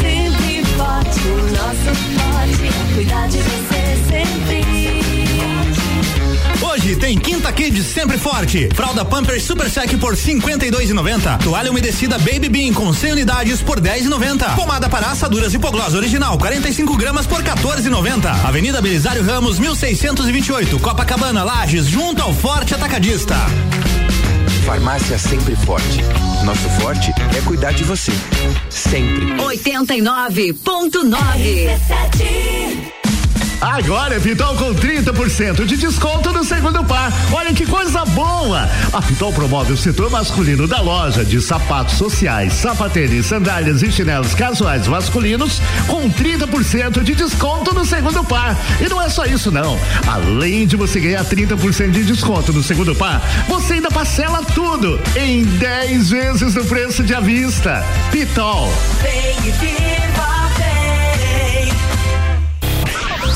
Sempre forte, o nosso forte, cuidar de você sempre. Hoje tem Quinta Kids sempre forte. Fralda Pampers Super Sec por 52,90. Toalha umedecida Baby Bean com 100 unidades por 10,90. Pomada para assaduras hipoglós original 45 gramas por 14,90. Avenida Belisário Ramos 1628, Copacabana, Lages, junto ao Forte Atacadista. Farmácia Sempre Forte. Nosso forte é cuidar de você. Sempre. 89.9. Agora é Pitol com 30% de desconto no segundo par. Olha que coisa boa! A Pitol promove o setor masculino da loja de sapatos sociais, sapatênis, sandálias e chinelos casuais masculinos com 30% de desconto no segundo par. E não é só isso não. Além de você ganhar 30% de desconto no segundo par, você ainda parcela tudo em 10 vezes no preço de à vista. Pitol.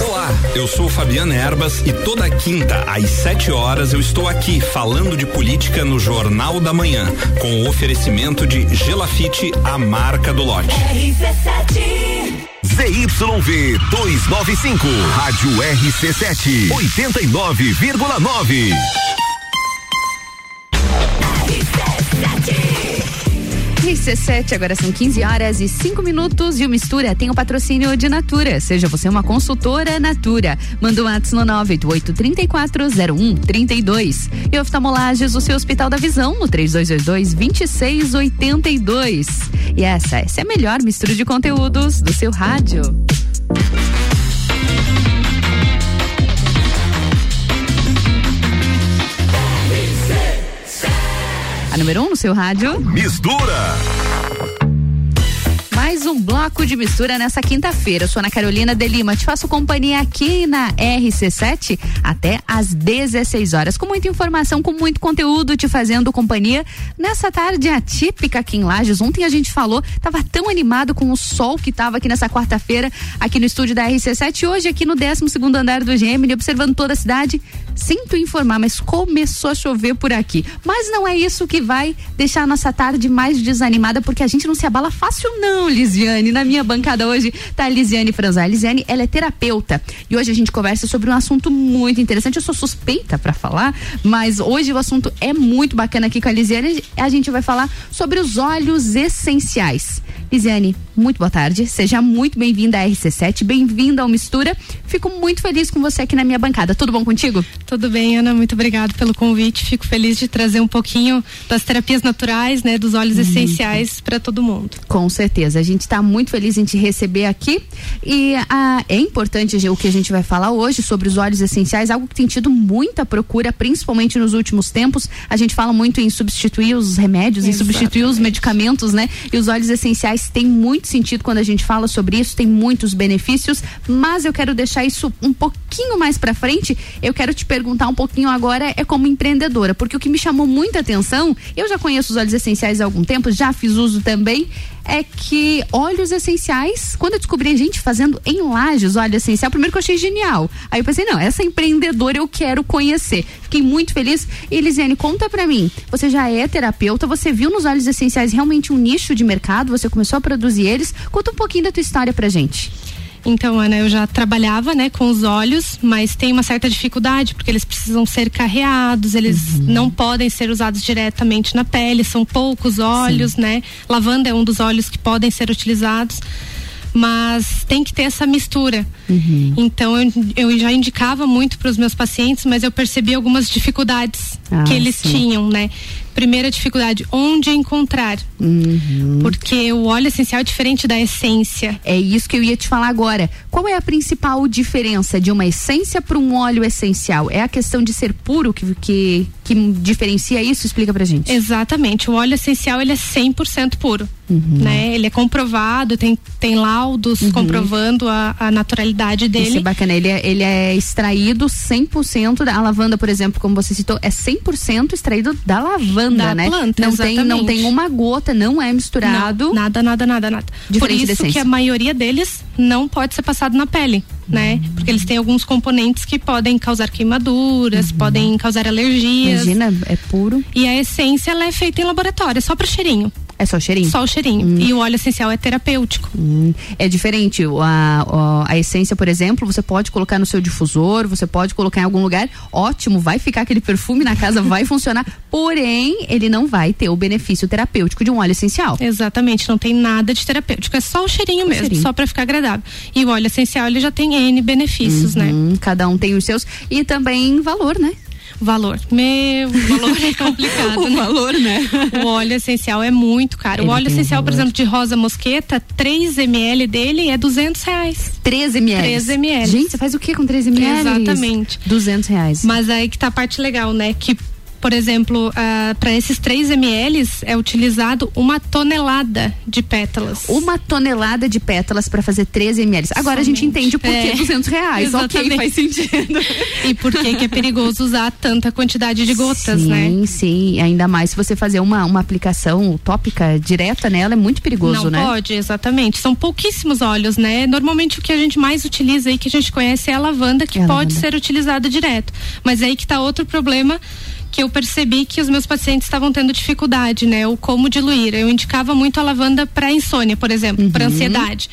Olá, eu sou Fabiana Erbas e toda quinta às 7 horas eu estou aqui falando de política no Jornal da Manhã, com o oferecimento de Gelafite, a marca do lote. ZYV 295, Rádio RC7, 89,9. RC7, agora são 15 horas e 5 minutos e o Mistura tem o patrocínio de Natura. Seja você uma consultora Natura. Manda um WhatsApp no 988 340132. E oftalmolages, o seu Hospital da Visão, no 3222 2682. E essa, essa é a melhor mistura de conteúdos do seu rádio. Número 1 um no seu rádio. Mistura. Mais um bloco de mistura nessa quinta-feira. Eu sou Ana Carolina de Lima. Te faço companhia aqui na RC7 até às 16 horas. Com muita informação, com muito conteúdo, te fazendo companhia nessa tarde atípica aqui em Lages. Ontem a gente falou, tava tão animado com o sol que tava aqui nessa quarta-feira, aqui no estúdio da RC7. Hoje, aqui no 12 andar do Gemini, observando toda a cidade. Sinto informar, mas começou a chover por aqui. Mas não é isso que vai deixar a nossa tarde mais desanimada, porque a gente não se abala fácil, não, Lisiane. Na minha bancada hoje tá a Lisiane Franzar. A Lisiane, ela é terapeuta. E hoje a gente conversa sobre um assunto muito interessante. Eu sou suspeita para falar, mas hoje o assunto é muito bacana aqui com a Lisiane. A gente vai falar sobre os óleos essenciais. Lisiane, muito boa tarde. Seja muito bem-vinda à RC7, bem-vinda ao Mistura. Fico muito feliz com você aqui na minha bancada. Tudo bom contigo? Tudo bem, Ana, muito obrigado pelo convite. Fico feliz de trazer um pouquinho das terapias naturais, né, dos óleos essenciais para todo mundo. Com certeza. A gente está muito feliz em te receber aqui. E ah, é importante o que a gente vai falar hoje sobre os óleos essenciais, algo que tem tido muita procura, principalmente nos últimos tempos. A gente fala muito em substituir os remédios, em substituir os medicamentos, né? E os óleos essenciais têm muito sentido quando a gente fala sobre isso, tem muitos benefícios, mas eu quero deixar isso um pouquinho mais para frente. Eu quero te perguntar um pouquinho agora é como empreendedora, porque o que me chamou muita atenção, eu já conheço os óleos essenciais há algum tempo, já fiz uso também, é que óleos essenciais, quando eu descobri a gente fazendo em lajes óleo essencial, primeiro que eu achei genial. Aí eu pensei, não, essa empreendedora eu quero conhecer. Fiquei muito feliz. Elisiane, conta pra mim, você já é terapeuta, você viu nos óleos essenciais realmente um nicho de mercado, você começou a produzir eles. Conta um pouquinho da tua história pra gente. Então, Ana, eu já trabalhava, né, com os óleos, mas tem uma certa dificuldade porque eles precisam ser carreados, eles não podem ser usados diretamente na pele, são poucos óleos, né? Lavanda é um dos óleos que podem ser utilizados mas tem que ter essa mistura. Então eu, eu já indicava muito para os meus pacientes, mas eu percebi algumas dificuldades Ah, que eles sim. tinham, né? Primeira dificuldade, onde encontrar? Porque o óleo essencial é diferente da essência. É isso que eu ia te falar agora. Qual é a principal diferença de uma essência para um óleo essencial? É a questão de ser puro que, que, que diferencia isso? Explica pra gente. Exatamente. O óleo essencial ele é 100% puro. Uhum. Né? Ele é comprovado, tem, tem laudos comprovando a, a naturalidade Isso é dele. bacana. Ele é, ele é extraído 100% da a lavanda, por exemplo, como você citou, é 100% extraído da lavanda, Da né? planta, não tem, não exatamente. tem uma gota, não é misturado. Não, nada, nada, nada, nada. Diferente Por isso que a maioria deles não pode ser passado na pele, né? Porque eles têm alguns componentes que podem causar queimaduras, podem causar alergias. Imagina, é puro. E a essência ela é feita em laboratório, só para cheirinho. É só o cheirinho? Só o cheirinho. E o óleo essencial é terapêutico. Hum, é diferente. O- A, o- a essência, por exemplo, você pode colocar no seu difusor, você pode colocar em algum lugar. Ótimo, vai ficar aquele perfume na casa, vai [LAUGHS] funcionar. Porém, ele não vai ter o benefício terapêutico de um óleo essencial. Exatamente, não tem nada de terapêutico, é só o cheirinho mesmo, cheirinho. só para ficar agradável. E o óleo essencial ele já tem N benefícios, né? Hum, cada um tem os seus. E também valor, né? Valor. Meu, o valor é [LAUGHS] complicado. O né? valor, né? O óleo essencial é muito caro. Ele o óleo um essencial, por valor. exemplo, de rosa mosqueta, 3 ml dele é 200 reais. 13 ml. 13 ml. Gente, você faz o que com 13 ml? Exatamente. 200 reais. Mas aí que tá a parte legal, né? Que, por exemplo, para esses 3 ml é utilizado uma tonelada de pétalas. Uma tonelada de pétalas para fazer 13 ml. Agora a gente Somente. entende o porquê É. 200 reais. Ok, Exatamente. faz sentido. [LAUGHS] E por que que é perigoso usar tanta quantidade de gotas, sim, né? Sim, ainda mais se você fazer uma, uma aplicação utópica direta nela, é muito perigoso, Não né? pode, exatamente. São pouquíssimos óleos, né? Normalmente o que a gente mais utiliza aí, que a gente conhece, é a lavanda, que É a pode lavanda. ser utilizada direto. Mas aí que tá outro problema que eu percebi que os meus pacientes estavam tendo dificuldade, né? O como diluir. Eu indicava muito a lavanda para insônia, por exemplo, Uhum. para ansiedade.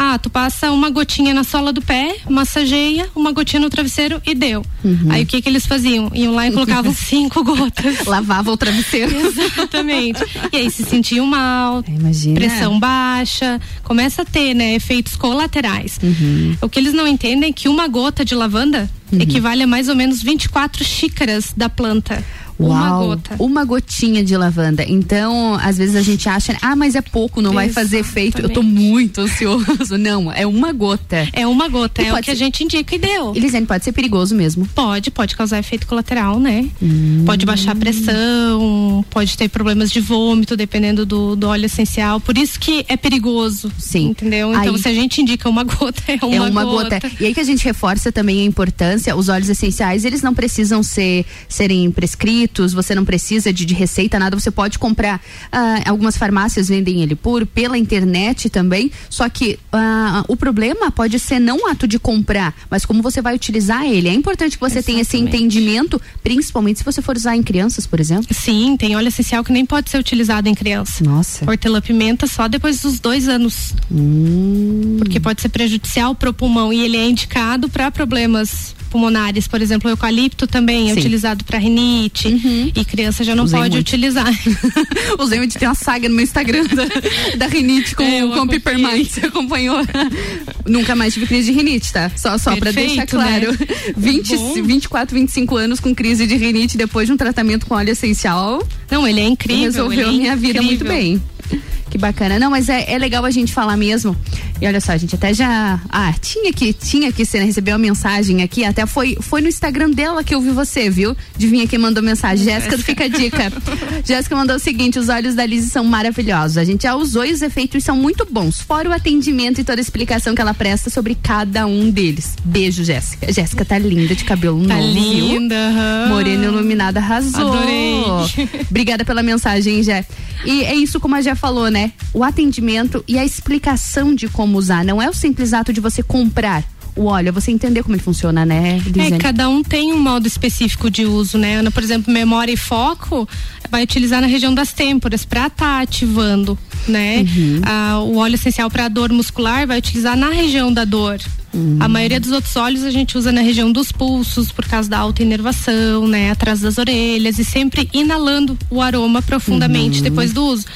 Ah, tu passa uma gotinha na sola do pé, massageia, uma gotinha no travesseiro e deu. Uhum. Aí o que que eles faziam? Iam lá e colocavam [LAUGHS] cinco gotas. Lavava o travesseiro. Exatamente. E aí se sentiam mal, Imagina. pressão baixa, começa a ter, né, efeitos colaterais. Uhum. O que eles não entendem é que uma gota de lavanda equivale a mais ou menos 24 xícaras da planta. Uma Uau, gota. Uma gotinha de lavanda. Então, às vezes a gente acha, ah, mas é pouco, não vai fazer efeito. Eu tô muito ansioso. [LAUGHS] Não, é uma gota. É uma gota, E é o que a ser- gente indica e deu. Elisane, pode ser perigoso mesmo. Pode, pode causar efeito colateral, né? Hum. Pode baixar a pressão, pode ter problemas de vômito, dependendo do, do óleo essencial. Por isso que é perigoso. Sim. Entendeu? Então, Aí- se a gente indica uma gota, é uma, é uma gota. gota. E aí que a gente reforça também a importância, os óleos essenciais, eles não precisam ser serem prescritos, você não precisa de, de receita, nada, você pode comprar. ah, algumas farmácias vendem ele por, pela internet também, só que ah, o problema pode ser não o ato de comprar, mas como você vai utilizar ele. É importante que você tenha esse entendimento, principalmente se você for usar em crianças, por exemplo. Sim, tem óleo essencial que nem pode ser utilizado em criança. Nossa. Hortelã-pimenta só depois dos dois anos. Hum. Porque pode ser prejudicial pro pulmão e ele é indicado para problemas pulmonares, por exemplo, o eucalipto também é Sim. Uhum. utilizado para rinite e criança já não Usei pode muito. utilizar. [LAUGHS] Usei muito, tem uma saga no meu Instagram da, da rinite com, É, com Peppermint. Você [LAUGHS] acompanhou? Nunca mais tive crise de rinite, tá? Só, só pra Perfeito, deixar claro. né? [LAUGHS] 20, Bom. 24, 25 anos com crise de rinite depois de um tratamento com óleo essencial. Não, ele é incrível. Resolveu é minha vida muito incrível. bem. Que bacana. Não, mas é, é legal a gente falar mesmo. E olha só, a gente até já. Ah, tinha que, tinha que ser, né? Recebeu uma mensagem aqui. Até foi, foi no Instagram dela que eu vi você, viu? Adivinha quem mandou mensagem? Jéssica do Fica a Dica. [LAUGHS] Jéssica mandou o seguinte: os olhos da Liz são maravilhosos. A gente já usou e os efeitos são muito bons. Fora o atendimento e toda a explicação que ela presta sobre cada um deles. Beijo, Jéssica. Jéssica tá linda de cabelo Tá novo. linda. Morena iluminada arrasou. Adorei. [LAUGHS] Obrigada pela mensagem, Jé. E é isso como a Jé falou, né? O atendimento e a explicação de como usar. Não é o simples ato de você comprar o óleo, é você entender como ele funciona, né, É, cada um tem um modo específico de uso, né? Ana, por exemplo, memória e foco vai utilizar na região das têmporas para estar ativando, né? Uhum. Ah, o óleo essencial para dor muscular vai utilizar na região da dor. Uhum. A maioria dos outros óleos a gente usa na região dos pulsos por causa da alta inervação, né? Atrás das orelhas e sempre inalando o aroma profundamente Uhum. depois do uso,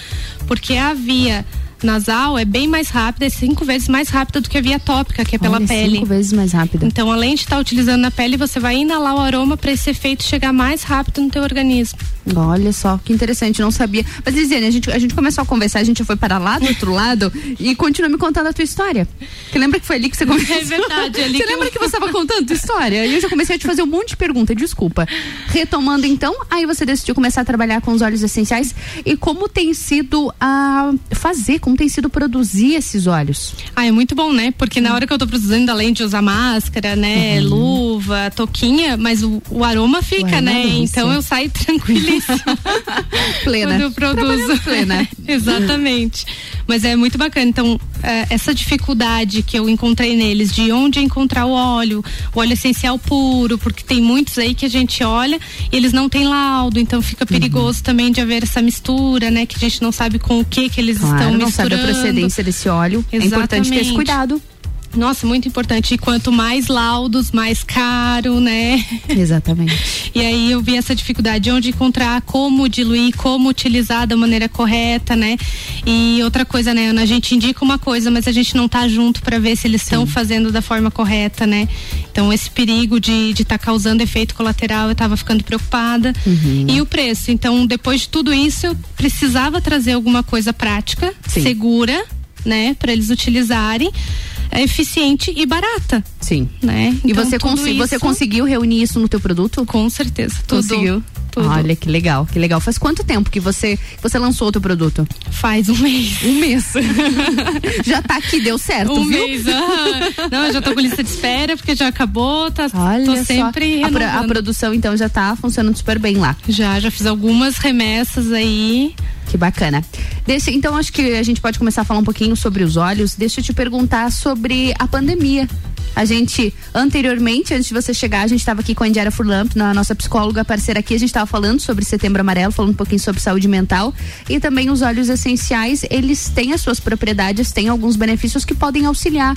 porque a via nasal é bem mais rápida, é cinco vezes mais rápida do que a via tópica, que é pela Olha, pele. Cinco vezes mais rápido. Então, além de estar utilizando na pele, você vai inalar o aroma para esse efeito chegar mais rápido no teu organismo. Olha só, que interessante, não sabia. Mas, Lisiane, a gente, a gente começou a conversar, a gente foi para lá do outro lado e continua me contando a tua história. Que lembra que foi ali que você [LAUGHS] começou? É verdade, é ali Você que lembra eu- que você estava [LAUGHS] contando a tua história? E eu já comecei a te fazer um monte de pergunta, desculpa. Retomando então, aí você decidiu começar a trabalhar com os óleos essenciais e como tem sido a fazer, como tem sido produzir esses óleos? Ah, é muito bom, né? Porque na hora que eu tô produzindo, além de usar máscara, né, Uhum. luva, toquinha, mas o, o aroma fica, aroma né? dança. Então eu saio tranquilíssima. [LAUGHS] Plena. Quando eu produzo. Plena. [LAUGHS] Exatamente. Mas é muito bacana. Então, essa dificuldade que eu encontrei neles de onde encontrar o óleo, o óleo essencial puro, porque tem muitos aí que a gente olha e eles não têm laudo, então fica perigoso também de haver essa mistura, né? Que a gente não sabe com o que que eles Claro, estão não sabe misturando. a procedência desse óleo. É importante ter esse Exatamente. cuidado. Nossa, muito importante. E quanto mais laudos, mais caro, né? [LAUGHS] Exatamente. E aí eu vi essa dificuldade de onde encontrar como diluir, como utilizar da maneira correta, né? E outra coisa, né, Ana, a gente indica uma coisa, mas a gente não tá junto para ver se eles estão fazendo da forma correta, né? Então esse perigo de estar de tá causando efeito colateral, eu tava ficando preocupada. Uhum. E o preço. Então, depois de tudo isso, eu precisava trazer alguma coisa prática, Sim. segura, né, para eles utilizarem é eficiente e barata. Sim. Né? E Então, você, consi- você isso- conseguiu reunir isso no teu produto? Com certeza. Tudo, Conseguiu? tudo. Olha que legal, que legal. Faz quanto tempo que você, você lançou o teu produto? Faz um mês. Um mês. [LAUGHS] já tá aqui, deu certo, Um viu? mês. Não, eu já tô com lista de espera porque já acabou, tá, Olha tô só. sempre a, pro- a renovando. produção então já tá funcionando super bem lá. Já, já fiz algumas remessas aí. Que bacana. Deixa, então acho que a gente pode começar a falar um pouquinho sobre os olhos. Deixa eu te perguntar sobre a pandemia. A gente, anteriormente, antes de você chegar, a gente estava aqui com a Indiara Furlamp, na nossa psicóloga parceira aqui, a gente estava falando sobre setembro amarelo, falando um pouquinho sobre saúde mental. E também os óleos essenciais, eles têm as suas propriedades, têm alguns benefícios que podem auxiliar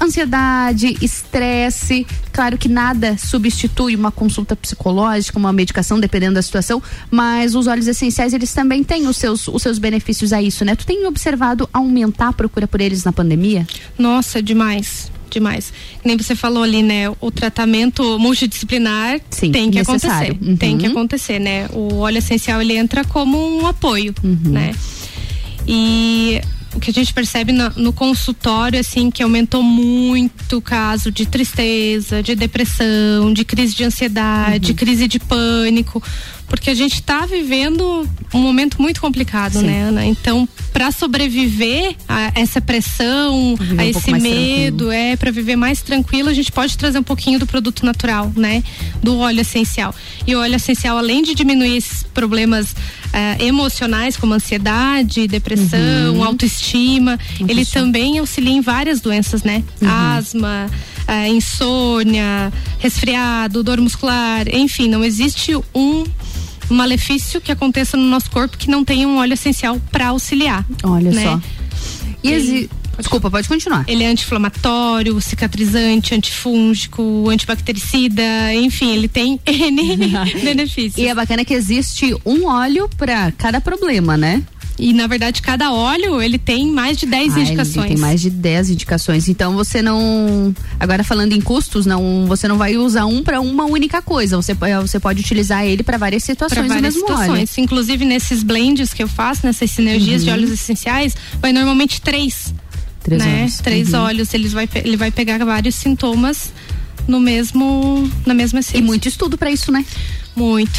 ansiedade, estresse. Claro que nada substitui uma consulta psicológica, uma medicação, dependendo da situação, mas os óleos essenciais, eles também têm os seus, os seus benefícios a isso, né? Tu tem observado aumentar a procura por eles na pandemia? Nossa, demais. Demais. Nem você falou ali, né? O tratamento multidisciplinar tem que necessário. acontecer. Tem que Uhum. acontecer, né? O óleo essencial ele entra como um apoio, né? E o que a gente percebe no, no consultório, assim, que aumentou muito o caso de tristeza, de depressão, de crise de ansiedade, crise de pânico, porque a gente está vivendo um momento muito complicado, Sim. né, Ana? Então, para sobreviver a essa pressão, Viver a um esse medo, é para viver mais tranquilo, a gente pode trazer um pouquinho do produto natural, né? Do óleo essencial. E o óleo essencial, além de diminuir esses problemas eh, emocionais, como ansiedade, depressão, Uhum. autoestima, ele também auxilia em várias doenças, né? Uhum. Asma, eh, insônia, resfriado, dor muscular, enfim, não existe um malefício que aconteça no nosso corpo que não tenha um óleo essencial para auxiliar. Olha né? só. E exi... Desculpa, pode continuar. Ele é anti-inflamatório, cicatrizante, antifúngico, antibactericida, enfim, ele tem [LAUGHS] N [LAUGHS] benefícios. E é bacana que existe um óleo para cada problema, né? E na verdade, cada óleo ele tem mais de 10 Ah, indicações. Tem mais de 10 indicações. Então você não. Agora falando em custos, não, você não vai usar um para uma única coisa. Você, você pode utilizar ele para várias situações Para várias situações. Inclusive nesses blends que eu faço, nessas sinergias de Uhum. óleos essenciais, vai normalmente três. Três né? óleos. Três Uhum. óleos. Ele vai, ele vai pegar vários sintomas no mesmo. Na mesma essência. E muito estudo para isso, né? Muito.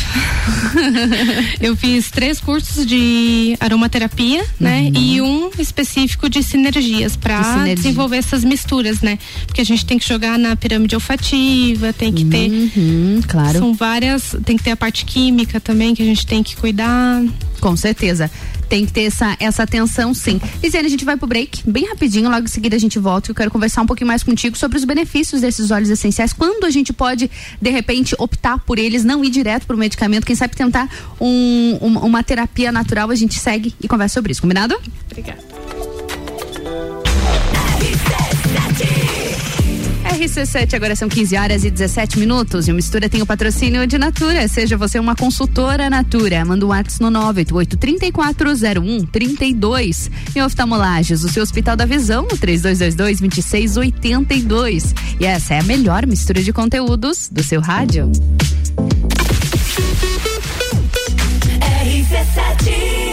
[LAUGHS] eu fiz três cursos de aromaterapia, né? E um específico de sinergias para sinergia. desenvolver essas misturas, né? Porque a gente tem que jogar na pirâmide olfativa, tem que ter. Uhum, claro. São várias. Tem que ter a parte química também que a gente tem que cuidar. Com certeza. Tem que ter essa, essa atenção, sim. Lisiane, a gente vai pro break bem rapidinho, logo em seguida a gente volta. Eu quero conversar um pouquinho mais contigo sobre os benefícios desses óleos essenciais. Quando a gente pode, de repente, optar por eles, não ir direto pro medicamento, quem sabe tentar um- uma, uma terapia natural, a gente segue e conversa sobre isso, combinado? Obrigada. RC7, agora são 15 horas e 17 minutos. E o Mistura tem o patrocínio de Natura. Seja você uma consultora Natura. Manda um WhatsApp no 988-3401-32. E oftalmolages, o seu Hospital da Visão, no 3222-2682. E essa é a melhor mistura de conteúdos do seu rádio. RC7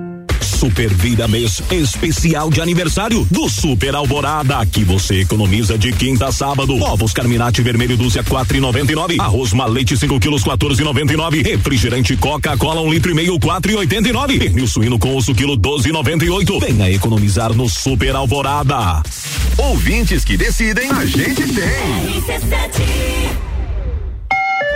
Super Vida Mês especial de aniversário do Super Alvorada, que você economiza de quinta a sábado. Ovos Carminati vermelho dúzia quatro e noventa e nove. Arroz malete 5 quilos 14 e noventa e nove. Refrigerante Coca-Cola um litro e meio quatro e oitenta e nove. Pernil suíno com osso quilo 12 e noventa e oito. Venha economizar no Super Alvorada. Ouvintes que decidem, a gente tem.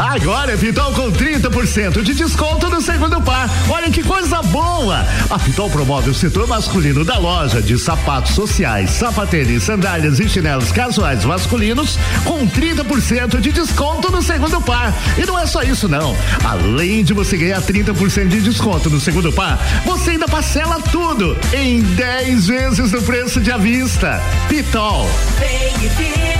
Agora é Pitol com 30% de desconto no segundo par. Olha que coisa boa! A Pitol promove o setor masculino da loja de sapatos sociais, sapatênis, sandálias e chinelos casuais masculinos com 30% de desconto no segundo par. E não é só isso não. Além de você ganhar 30% de desconto no segundo par, você ainda parcela tudo em 10 vezes no preço de à vista. Pitol. Vem e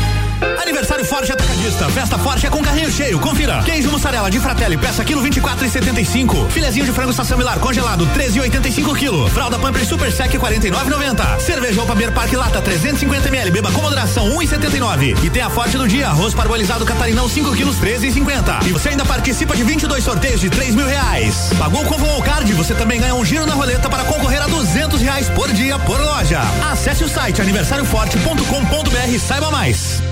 Aniversário Forte Atacadista. Festa Forte é com carrinho cheio. Confira. Queijo mussarela de Fratelli, peça quilo 24 e 75. Filezinho de frango Sassamilar congelado, 13 e 85 quilo. Fralda Pamper Super Sec 49,90. Cerveja Opa Beer Park Lata 350 ml. Beba com moderação 1,79. E tem a Forte do dia. Arroz parbolizado Catarinão 5 quilos 13,50. E você ainda participa de 22 sorteios de 3 mil reais. Pagou com o card? Você também ganha um giro na roleta para concorrer a 200 reais por dia por loja. Acesse o site aniversarioforte.com.br e saiba mais.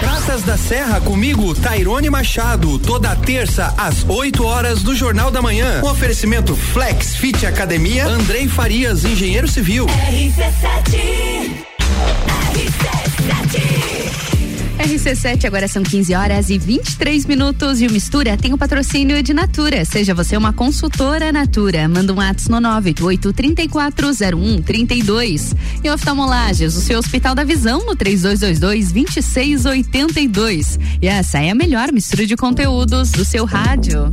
Praças da Serra comigo, Tairone Machado, toda terça às 8 horas do Jornal da Manhã. Um oferecimento Flex Fit Academia, Andrei Farias, engenheiro civil. RC7 RC7, agora são 15 horas e 23 minutos e o Mistura tem o patrocínio de Natura. Seja você uma consultora Natura. Manda um ato no 988-340132. E oftalmolagens, o seu Hospital da Visão no 3222-2682. E essa é a melhor mistura de conteúdos do seu rádio.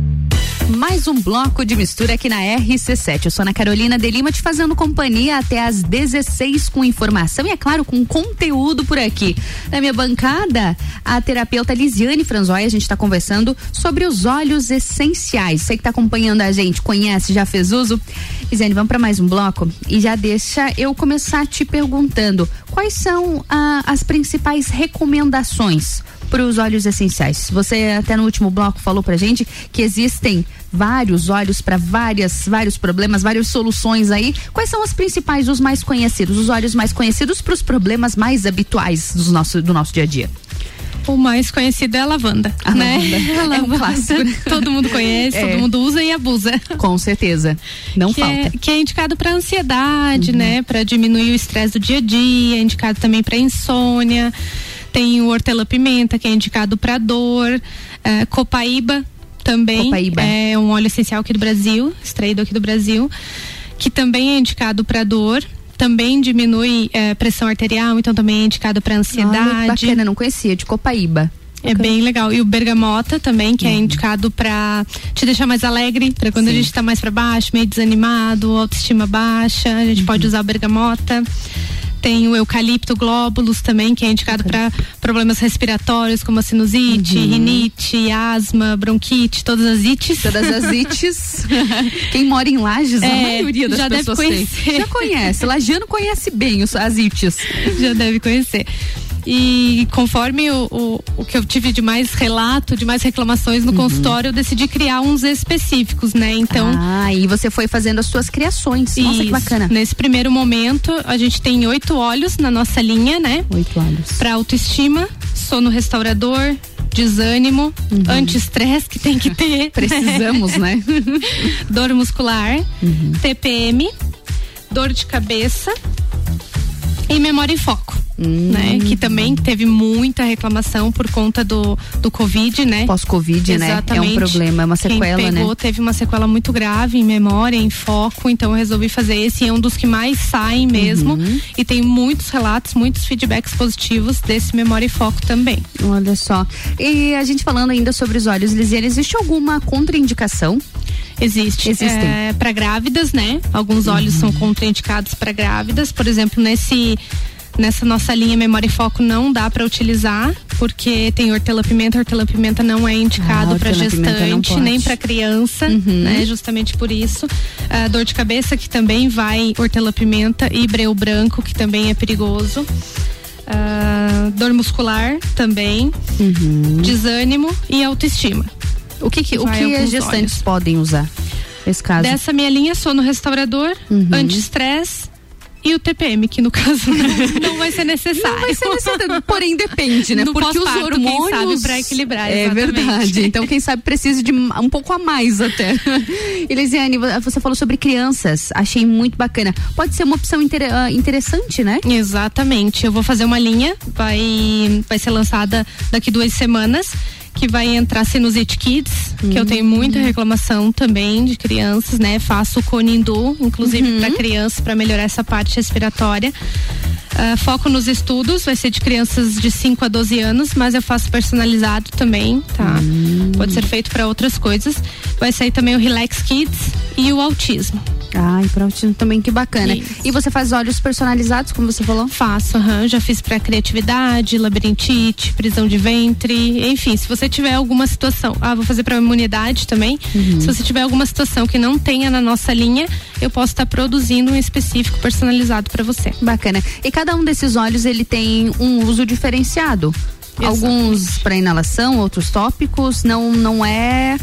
Mais um bloco de mistura aqui na RC7. Eu sou Ana Carolina de Lima te fazendo companhia até às 16 com informação e, é claro, com conteúdo por aqui. Na minha bancada, a terapeuta Lisiane Franzói, a gente está conversando sobre os óleos essenciais. Você que está acompanhando a gente, conhece, já fez uso? Lisiane, vamos para mais um bloco e já deixa eu começar te perguntando quais são ah, as principais recomendações para os óleos essenciais. Você até no último bloco falou pra gente que existem vários óleos para várias vários problemas, várias soluções aí. Quais são os principais, os mais conhecidos, os óleos mais conhecidos para os problemas mais habituais do nosso do nosso dia a dia? O mais conhecido é a lavanda, A né? lavanda. [LAUGHS] A É um clássico? [LAUGHS] Todo mundo conhece, É. todo mundo usa e abusa. Com certeza. Não que falta. Uhum. É, que é indicado para ansiedade, né? Para diminuir o estresse do dia a dia, é indicado também para insônia. Tem o hortelã-pimenta, que é indicado para dor. É, copaíba também Copaíba. é um óleo essencial aqui do Brasil, extraído aqui do Brasil, que também é indicado para dor. Também diminui é, pressão arterial, então também é indicado para ansiedade. Olha, bacana, não conhecia, de Copaíba. É bem legal. E o bergamota também, que é indicado pra te deixar mais alegre, pra quando a gente tá mais pra baixo, meio desanimado, autoestima baixa, a gente pode usar o bergamota. Tem o eucalipto glóbulos também, que é indicado para problemas respiratórios, como a sinusite, rinite, asma, bronquite, todas as ites. Todas as [LAUGHS] ites. Quem mora em Lages, a É, maioria das já deve pessoas tem. conhecer. Já conhece. Lagiano conhece bem os, as ites. já deve conhecer. E conforme o, o, o que eu tive de mais relato, de mais reclamações no consultório, eu decidi criar uns específicos, né? Então. Ah, e você foi fazendo as suas criações. Nossa, que Isso. bacana. Nesse primeiro momento, a gente tem oito óleos na nossa linha, né? Oito óleos. Para autoestima, sono restaurador, desânimo, anti-estresse que tem que ter. Uhum. [LAUGHS] Precisamos, né? [LAUGHS] Dor muscular, TPM, dor de cabeça e memória e foco. Né? Que também teve muita reclamação por conta do, do Covid, né? Pós-Covid, né? É um problema, é uma sequela, Quem pegou né? teve uma sequela muito grave em memória, em foco, então eu resolvi fazer esse. É um dos que mais saem mesmo. Uhum. E tem muitos relatos, muitos feedbacks positivos desse memória e foco também. Olha só. E a gente falando ainda sobre os olhos, Lisiane, existe alguma contraindicação? Existe. Existem. É, para grávidas, né? Alguns óleos são contraindicados para grávidas. Por exemplo, nesse nessa nossa linha memória e foco não dá para utilizar porque tem hortelã-pimenta. Hortelã-pimenta não é indicado Ah, para gestante nem para criança, né? Justamente por isso. Dor de cabeça que também vai hortelã-pimenta e breu branco que também é perigoso. Ah, dor muscular também, desânimo e autoestima. O que, que, o que as gestantes óleos. podem usar? Nesse caso. Dessa minha linha, sono restaurador, Uhum. anti-estresse e o TPM, que no caso não, [LAUGHS] não vai ser necessário. Não vai ser necessário, porém depende, né? No Porque os pós-parto, quem hormônios sabe, pra equilibrar, É exatamente. verdade. [LAUGHS] Então quem sabe precisa de um pouco a mais até. [LAUGHS] Elisiane, você falou sobre crianças, achei muito bacana. Pode ser uma opção inter- ah, interessante, né? Exatamente. Eu vou fazer uma linha, vai, vai ser lançada daqui duas semanas. Que vai entrar Sinusite Kids, que eu tenho muita reclamação também de crianças, né? Faço o Conindu, inclusive para crianças, para melhorar essa parte respiratória. Ah, foco nos estudos, vai ser de crianças de 5 a 12 anos, mas eu faço personalizado também, tá? Pode ser feito para outras coisas. Vai sair também o Relax Kids e o autismo. Ai, para autismo também, que bacana. Isso. E você faz olhos personalizados, como você falou? Faço, aham. Já fiz pra criatividade, labirintite, prisão de ventre, enfim, se você tiver alguma situação, ah, vou fazer pra imunidade também. Se você tiver alguma situação que não tenha na nossa linha, eu posso estar produzindo um específico personalizado pra você. Bacana. E cada um desses óleos, ele tem um uso diferenciado. Alguns para inalação, outros tópicos, não não é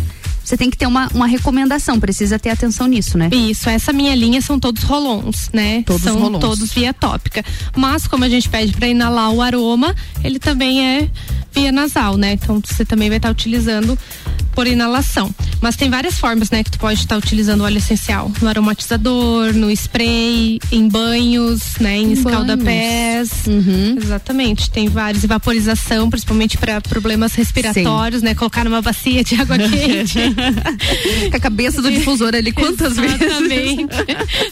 você tem que ter uma, uma recomendação, precisa ter atenção nisso, né? Isso, essa minha linha são todos rolons, né? Todos são rolons. todos via tópica. Mas como a gente pede para inalar o aroma, ele também é via nasal, né? Então você também vai estar utilizando por inalação. Mas tem várias formas, né, que tu pode estar utilizando óleo essencial. No aromatizador, no spray, em banhos, né, em, Em escalda-pés. Exatamente. Tem vários. E vaporização, principalmente para problemas respiratórios, né? Colocar numa bacia de água [LAUGHS] quente. Com a cabeça do difusor ali, quantas vezes? Exatamente.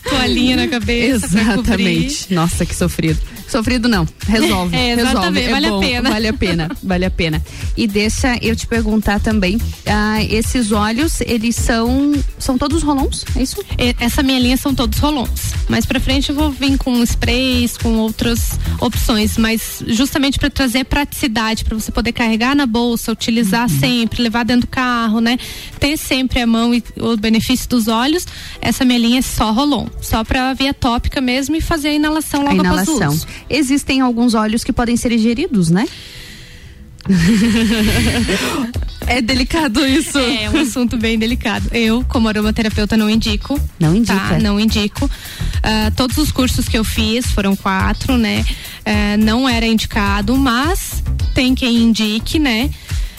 Toalhinha na cabeça. Exatamente. Nossa, que sofrido. Sofrido não, resolve. [LAUGHS] É, resolve. É vale a bom, pena. Vale a pena, vale a pena. E deixa eu te perguntar também, ah, esses óleos, eles são são todos rolons, é isso? E- Essa minha linha são todos rolons. Mais pra frente eu vou vir com sprays, com outras opções, mas justamente para trazer praticidade, para você poder carregar na bolsa, utilizar Uhum. sempre, levar dentro do carro, né? Ter sempre a mão e o benefício dos óleos. Essa minha linha é só rolon, só para via tópica mesmo e fazer a inalação A logo após o inalação. uso. Existem alguns óleos que podem ser ingeridos, né? [LAUGHS] é delicado isso. É um assunto bem delicado. Eu, como aromaterapeuta, não indico. Não indica. Tá, não indico. Ah, todos os cursos que eu fiz, foram quatro, né? Ah, não era indicado, mas tem quem indique, né?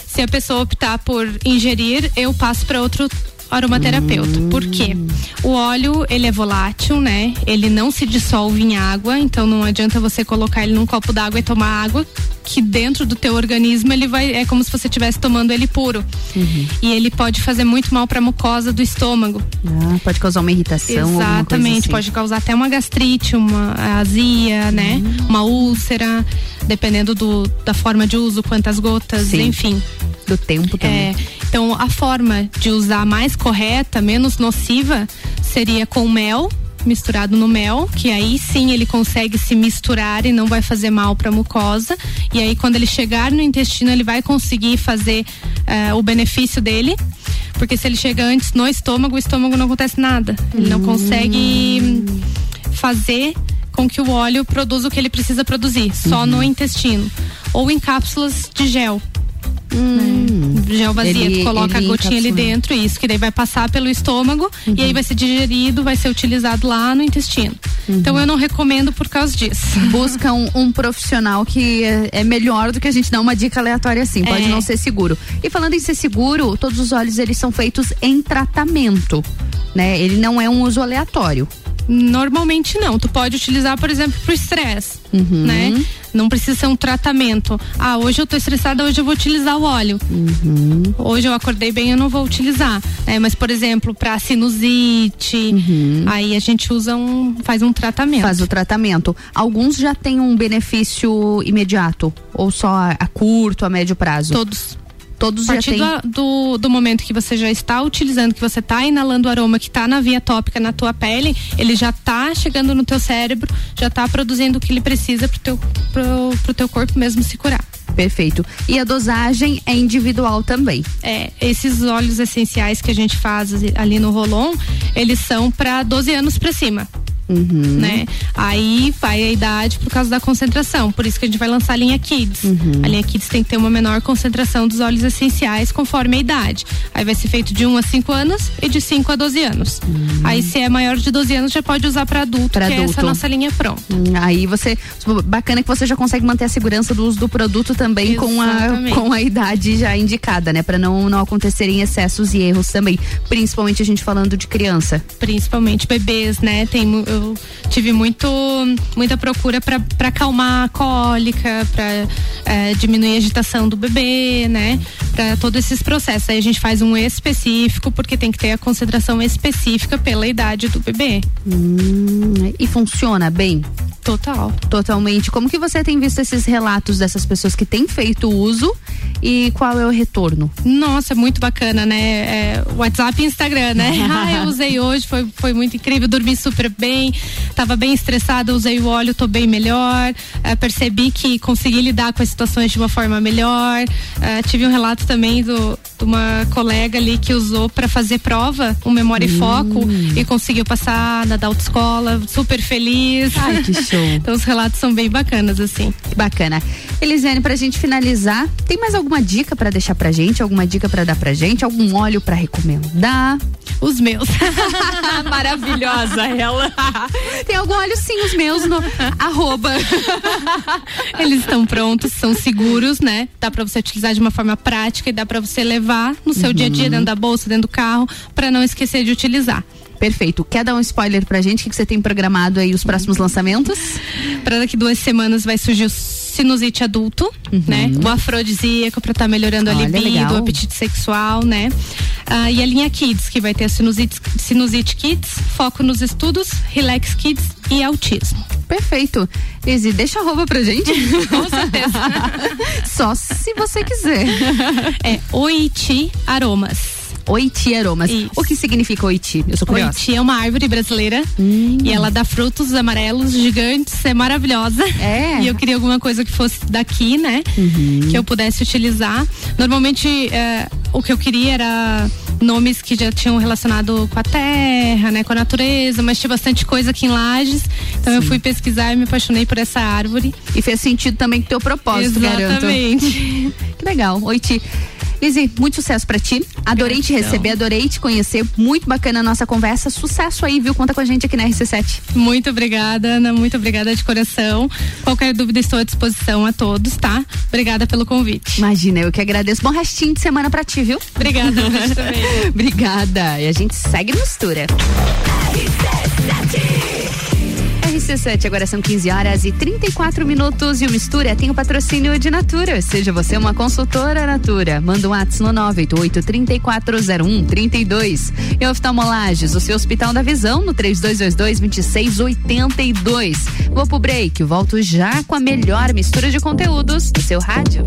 Se a pessoa optar por ingerir, eu passo para outro aromaterapeuta. Por quê? O óleo, ele é volátil, né? Ele não se dissolve em água, então não adianta você colocar ele num copo d'água e tomar água, que dentro do teu organismo ele vai é como se você estivesse tomando ele puro. E ele pode fazer muito mal para mucosa do estômago. Ah, pode causar uma irritação, alguma coisa Exatamente, assim. pode causar até uma gastrite, uma azia, né? Uhum. Uma úlcera, dependendo do, da forma de uso, quantas gotas, Sim. enfim. Do tempo também. É, então, a forma de usar mais correta, menos nociva, seria com mel misturado no mel, que aí sim ele consegue se misturar e não vai fazer mal para mucosa. E aí quando ele chegar no intestino, ele vai conseguir fazer eh, o benefício dele. Porque se ele chega antes no estômago, o estômago não acontece nada. Ele não consegue hum, fazer com que o óleo produza o que ele precisa produzir, só no intestino. Ou em cápsulas de gel. Né? Gel vazia, Ele- tu coloca ele a gotinha ali dentro, isso, que daí vai passar pelo estômago e aí vai ser digerido, vai ser utilizado lá no intestino. Então eu não recomendo por causa disso. Busca um, um profissional que é, é melhor do que a gente dar uma dica aleatória assim, pode É. não ser seguro. E falando em ser seguro, todos os óleos eles são feitos em tratamento, né? Ele não é um uso aleatório. Normalmente não. Tu pode utilizar, por exemplo, pro estresse, Uhum. né? Não precisa ser um tratamento. Ah, hoje eu tô estressada, hoje eu vou utilizar o óleo. Uhum. Hoje eu acordei bem, eu não vou utilizar. né? mas, por exemplo, pra sinusite, aí a gente usa um, faz um tratamento. Uhum. Faz o tratamento. Alguns já têm um benefício imediato ou só a, a curto, a médio prazo? Todos. Todos A já partir do, do, do momento que você já está utilizando, que você está inalando o aroma que está na via tópica na tua pele, ele já está chegando no teu cérebro, já está produzindo o que ele precisa pro teu, pro, pro teu corpo mesmo se curar. Perfeito. E a dosagem é individual também. É, esses óleos essenciais que a gente faz ali no Rolon, eles são para 12 anos para cima. Uhum. Né? Aí vai a idade por causa da concentração. Por isso que a gente vai lançar a linha Kids. Uhum. A linha Kids tem que ter uma menor concentração dos óleos essenciais conforme a idade. Aí vai ser feito de 1 a 5 anos e de 5 a 12 anos. Aí se é maior de 12 anos já pode usar para adulto, Uhum. Pra que é essa adulto. nossa linha pronta. Hum, Aí você. Bacana que você já consegue manter a segurança do uso do produto também com a, com a idade já indicada, né? Pra não, não acontecerem excessos e erros também. Principalmente a gente falando de criança. principalmente bebês, né? Tem, mu- eu tive muito, muita procura para acalmar a cólica, para diminuir a agitação do bebê, né? Para todos esses processos. Aí a gente faz um específico, porque tem que ter a concentração específica pela idade do bebê. Hum, e funciona bem? Total. Totalmente. Como que você tem visto esses relatos dessas pessoas que têm feito uso e qual é o retorno? Nossa, muito bacana, né? É, WhatsApp e Instagram, né? [LAUGHS] ah, eu usei hoje, foi, foi muito incrível, dormi super bem, tava bem estressada, usei o óleo, tô bem melhor, eh, percebi que consegui lidar com as situações de uma forma melhor. Eh, tive um relato também do, de uma colega ali que usou para fazer prova, um memória e foco, e conseguiu passar na da autoescola, super feliz. Ai, que [LAUGHS] show. então os relatos são bem bacanas, assim. Bacana. Elisiane, pra gente finalizar, tem mais alguma dica pra deixar pra gente? Alguma dica pra dar pra gente? Algum óleo pra recomendar? Os meus. [LAUGHS] [LAUGHS] Maravilhosa ela. [LAUGHS] Tem algum óleo sim, os meus no arroba. [LAUGHS] Eles estão prontos, são seguros, né? Dá pra você utilizar de uma forma prática e dá pra você levar no seu dia a dia, dentro da bolsa, dentro do carro, pra não esquecer de utilizar. Perfeito. Quer dar um spoiler pra gente? O que, que você tem programado aí os próximos lançamentos? Pra daqui duas semanas vai surgir o sinusite adulto, né? O afrodisíaco pra estar melhorando a Olha, libido, legal. o apetite sexual, né? Ah, e a linha Kids, que vai ter a sinusite, sinusite Kids, foco nos estudos, Relax Kids e autismo. Perfeito. Izzy, deixa a roupa pra gente. [LAUGHS] Com certeza. [LAUGHS] Só se você quiser. É Oiti Aromas. Oiti aromas. O que significa oiti? Eu sou curiosa. Oiti é uma árvore brasileira e ela dá frutos amarelos gigantes, é maravilhosa. É. [LAUGHS] E eu queria alguma coisa que fosse daqui, né? Que eu pudesse utilizar. Normalmente é, o que eu queria era nomes que já tinham relacionado com a terra, né, com a natureza, mas tinha bastante coisa aqui em Lages. Então eu fui pesquisar e me apaixonei por essa árvore. E fez sentido também com teu propósito, Exatamente. garanto. [LAUGHS] Que legal. Oiti. Lizzy, muito sucesso pra ti. Adorei te receber, adorei te conhecer. Muito bacana a nossa conversa. Sucesso aí, viu? Conta com a gente aqui na RC7. Muito obrigada, Ana. Muito obrigada de coração. Qualquer dúvida, estou à disposição a todos, tá? Obrigada pelo convite. Imagina, eu que agradeço. Bom restinho de semana pra ti, viu? Obrigada, [LAUGHS] também. Obrigada. E a gente segue no mistura. RC7, agora são 15 horas e 34 minutos e o Mistura tem o patrocínio de Natura. Seja você uma consultora Natura. Manda um WhatsApp no 988 3401 32. E oftalmolages, o seu Hospital da Visão no 3222 2682. Vou pro break, volto já com a melhor mistura de conteúdos do seu rádio.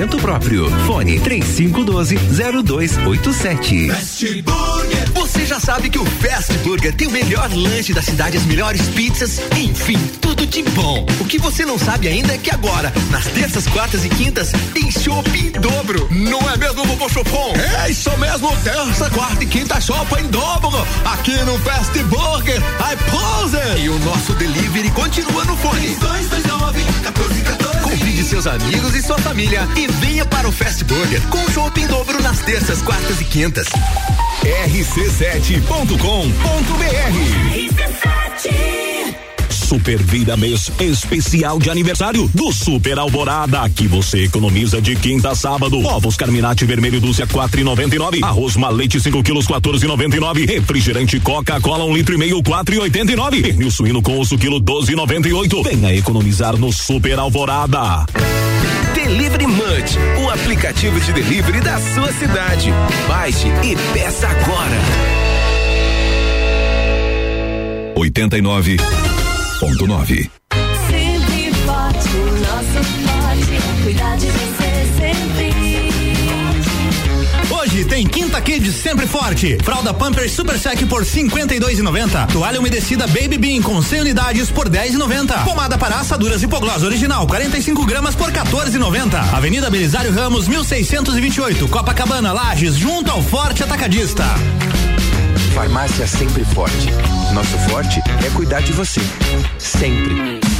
próprio. Fone 3512 0287. Fast Burger. Você já sabe que o Fast Burger tem o melhor lanche da cidade, as melhores pizzas, enfim, tudo de bom. O que você não sabe ainda é que agora, nas terças, quartas e quintas, tem chopp em dobro. Não é mesmo, vovô Chopon? É isso mesmo, terça, quarta e quinta chopp em dobro. Aqui no Fast Burger, I pose. E o nosso delivery continua no fone. 229 1414. Convide seus amigos e sua família e venha para o Fast Burger com chopp em dobro nas terças, quartas e quintas. rc7.com.br Super Vida Mês especial de aniversário do Super Alvorada. Aqui você economiza de quinta a sábado. Ovos Carminati vermelho dúzia quatro e noventa e nove. Arroz malete 5 quilos 14 e noventa e nove. Refrigerante Coca-Cola um litro e meio quatro e oitenta e nove. Pernil suíno com osso quilo 12 e noventa e oito. Venha economizar no Super Alvorada. Delivery Munch, o aplicativo de delivery da sua cidade. Baixe e peça agora. 89.9 Sempre forte, o nosso forte, cuidar de você. Tem Quinta Kids sempre forte. Fralda Pampers Super Sec por 52,90. Toalha umedecida Baby Bean com 100 unidades por 10,90. Pomada para assaduras hipoglós original 45 gramas por 14,90. Avenida Belisário Ramos 1628, Copacabana, Lages, junto ao Forte Atacadista. Farmácia Sempre Forte. Nosso forte é cuidar de você. Sempre.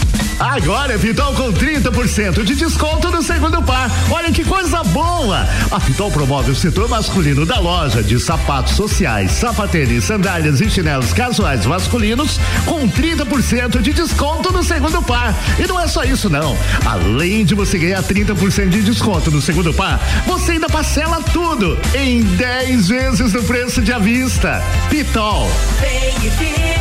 Agora é Pitol com 30% de desconto no segundo par. Olha que coisa boa! A Pitol promove o setor masculino da loja de sapatos sociais, sapatênis, sandálias e chinelos casuais masculinos com 30% de desconto no segundo par. E não é só isso não. Além de você ganhar 30% de desconto no segundo par, você ainda parcela tudo em 10 vezes no preço de à vista. Pitol. Vem e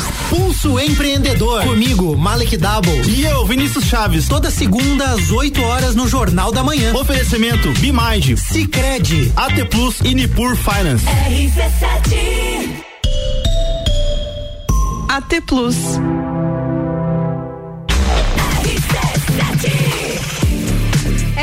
Pulso Empreendedor. Comigo, Malek Double. E eu, Vinícius Chaves. Toda segunda às 8 horas no Jornal da Manhã. Oferecimento Bimind, Cicred, AT Plus e Nipur Finance. RC7. AT Plus.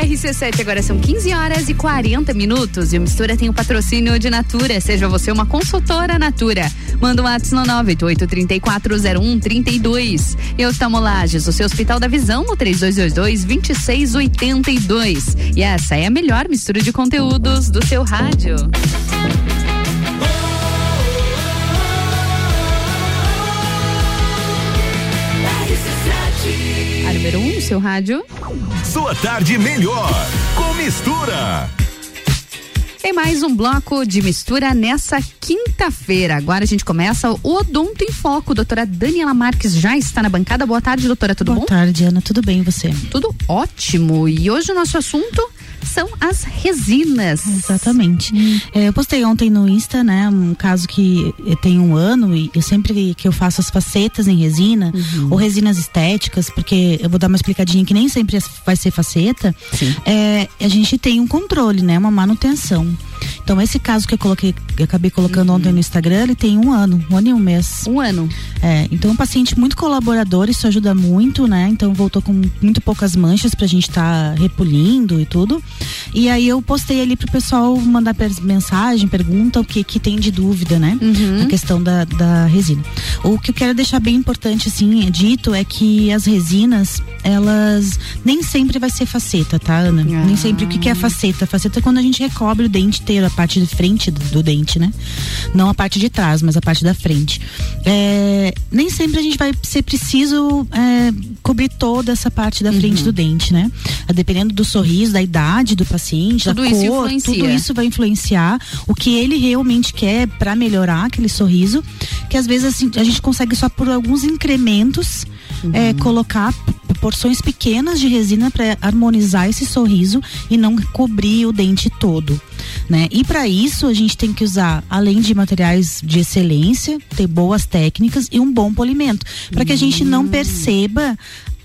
RC7 agora são 15 horas e 40 minutos e o Mistura tem o patrocínio de Natura. Seja você uma consultora Natura. Manda um WhatsApp no 988340132. E Oftalmolages, o seu Hospital da Visão no 3222-2682. E essa é a melhor mistura de conteúdos do seu rádio. Seu rádio. Sua tarde melhor com mistura. Tem mais um bloco de mistura nessa quinta-feira. Agora a gente começa o Odonto em Foco. Doutora Daniela Marques já está na bancada. Boa tarde, doutora. Tudo Boa bom? tarde, Ana. Tudo bem e você? Tudo ótimo. E hoje o nosso assunto são as resinas. Exatamente. É, eu postei ontem no Insta, né, um caso que eh, tem um ano e eu sempre que eu faço as facetas em resina ou resinas estéticas, porque eu vou dar uma explicadinha que nem sempre vai ser faceta, é, a gente tem um controle, né, uma manutenção. Então esse caso que eu coloquei, que eu acabei colocando ontem no Instagram, ele tem um ano, um ano e um mês. Um ano. É, então um paciente muito colaborador, isso ajuda muito, né? Então voltou com muito poucas manchas pra gente estar repolindo e tudo. E aí eu postei ali pro pessoal mandar mensagem, pergunta o que que tem de dúvida, né? Na questão da, da resina. O que eu quero deixar bem importante, assim, dito é que as resinas, elas nem sempre vai ser faceta, tá, Ana? Nem sempre. O que, que é faceta? Faceta é quando a gente recobre o dente inteiro, a parte de frente do, do dente, né? Não a parte de trás, mas a parte da frente. É, nem sempre a gente vai ser preciso é, cobrir toda essa parte da frente do dente, né? Dependendo do sorriso, da idade do paciente, Tudo da isso cor, influencia. tudo isso vai influenciar o que ele realmente quer para melhorar aquele sorriso, que às vezes assim, a gente consegue só por alguns incrementos é, colocar porções pequenas de resina para harmonizar esse sorriso e não cobrir o dente todo. Né? E para isso a gente tem que usar, além de materiais de excelência, ter boas técnicas e um bom polimento, para que a gente não perceba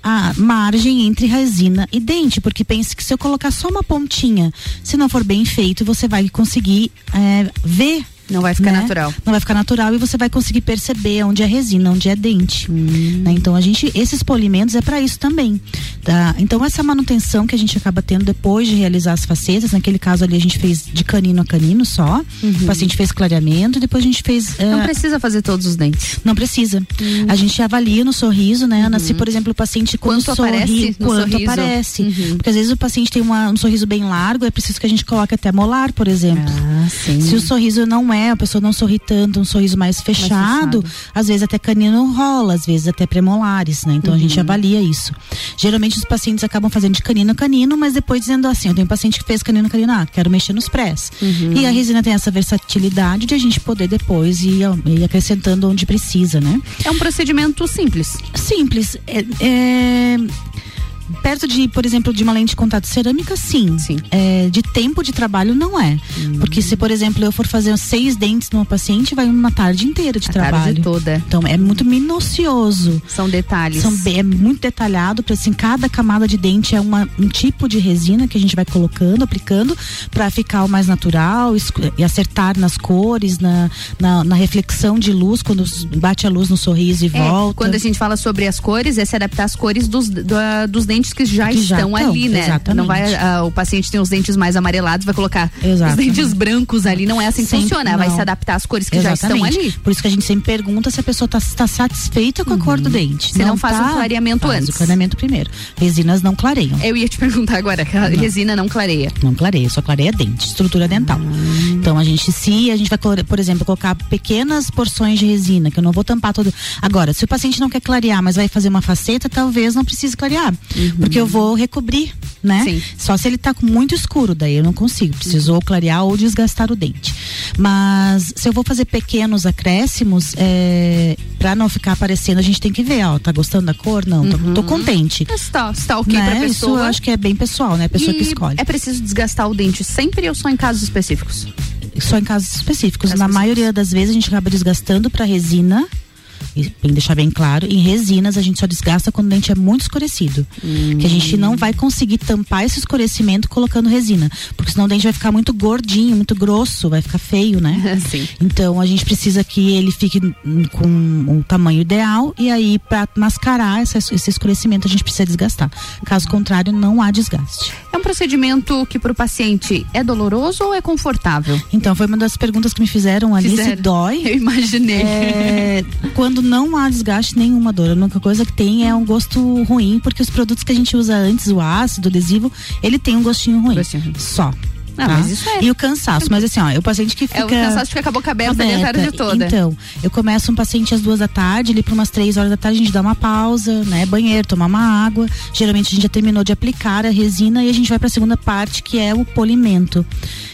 a margem entre resina e dente, porque pense que se eu colocar só uma pontinha, se não for bem feito, você vai conseguir é, ver. Não vai ficar natural. Não vai ficar natural e você vai conseguir perceber onde é resina, onde é dente. Hum. né? Então a gente, esses polimentos é para isso também. tá? Então essa manutenção que a gente acaba tendo depois de realizar as facetas, naquele caso ali a gente fez de canino a canino só. O paciente fez clareamento, depois a gente fez. Uhum. Não precisa fazer todos os dentes. não precisa. A gente avalia no sorriso, né, Ana? Se, por exemplo, o paciente quando Quanto sorri, aparece quanto sorriso. aparece. Uhum. Porque às vezes o paciente tem uma- um sorriso bem largo, é preciso que a gente coloque até molar, por exemplo. Ah, Se o sorriso não é, a pessoa não sorri tanto, um sorriso mais fechado, fechado. às vezes até canino rola, às vezes até premolares, né? Então a gente Uhum. avalia isso. Geralmente os pacientes acabam fazendo de canino a canino, mas depois dizendo assim, eu tenho um paciente que fez canino a canino, ah, quero mexer nos prés. Uhum. E a resina tem essa versatilidade de a gente poder depois ir, ir acrescentando onde precisa, né? É um procedimento simples. Simples. É, é, perto de, por exemplo, de uma lente de contato cerâmica, sim. É, de tempo de trabalho, não é. Hum. Porque se, por exemplo, eu for fazer seis dentes numa paciente, vai uma tarde inteira de A trabalho. tarde toda. Então é muito minucioso. São detalhes. São bem- é muito detalhado, para assim, cada camada de dente é uma, um tipo de resina que a gente vai colocando, aplicando, para ficar o mais natural e acertar nas cores, na, na, na reflexão de luz, quando bate a luz no sorriso e É, volta. quando a gente fala sobre as cores, é se adaptar às cores dos, do- dos dentes que já Que já estão estão, ali, né? exatamente. Não vai, ah, o paciente tem os dentes mais amarelados, vai colocar os Exatamente. dentes brancos ali, não é assim que Sempre funciona, vai não. se adaptar às cores que já estão Exatamente. ali. Por isso que a gente sempre pergunta se a pessoa está satisfeita com a cor do dente. Se não faz tá, um clareamento faz antes. o clareamento primeiro. Resinas não clareiam. Eu ia te perguntar agora, a resina não clareia. Não clareia, só clareia dente, estrutura dental. Então a gente, se a gente vai, por exemplo, colocar pequenas porções de resina, que eu não vou tampar todo. Agora, se o paciente não quer clarear, mas vai fazer uma faceta, talvez não precise clarear. Porque eu vou recobrir, né? Só se ele tá com muito escuro, daí eu não consigo. Preciso ou clarear ou desgastar o dente. Mas se eu vou fazer pequenos acréscimos, é, para não ficar aparecendo, a gente tem que ver, ó, tá gostando da cor? Não, tô, tô contente. Mas tá, tá ok Né? pra Isso pessoa. eu acho que é bem pessoal, né? A pessoa E que escolhe. É preciso desgastar o dente sempre ou só em casos específicos? só em casos específicos. Na maioria das vezes a gente acaba desgastando para resina. Bem deixar bem claro, em resinas a gente só desgasta quando o dente é muito escurecido. Que a gente não vai conseguir tampar esse escurecimento colocando resina. Porque senão o dente vai ficar muito gordinho, muito grosso, vai ficar feio, né? [LAUGHS] Sim. Então a gente precisa que ele fique hum, com um tamanho ideal e aí para mascarar essa- esse escurecimento a gente precisa desgastar. Caso contrário, não há desgaste. É um procedimento que para o paciente é doloroso ou é confortável? Então, foi uma das perguntas que me fizeram ali, se dói. Eu imaginei. É, quando não há desgaste nenhuma dor. A única coisa que tem é um gosto ruim, porque os produtos que a gente usa antes, o ácido, o adesivo, ele tem um gostinho ruim. Só. Ah, tá? mas isso é- E o cansaço, mas assim, ó, o paciente que fica. É o cansaço de ficar com a boca aberta, ali a tarde aberta. toda. Então, eu começo um paciente às duas da tarde, ali para umas três horas da tarde, a gente dá uma pausa, né? Banheiro, tomar uma água. Geralmente a gente já terminou de aplicar a resina e a gente vai para a segunda parte, que é o polimento.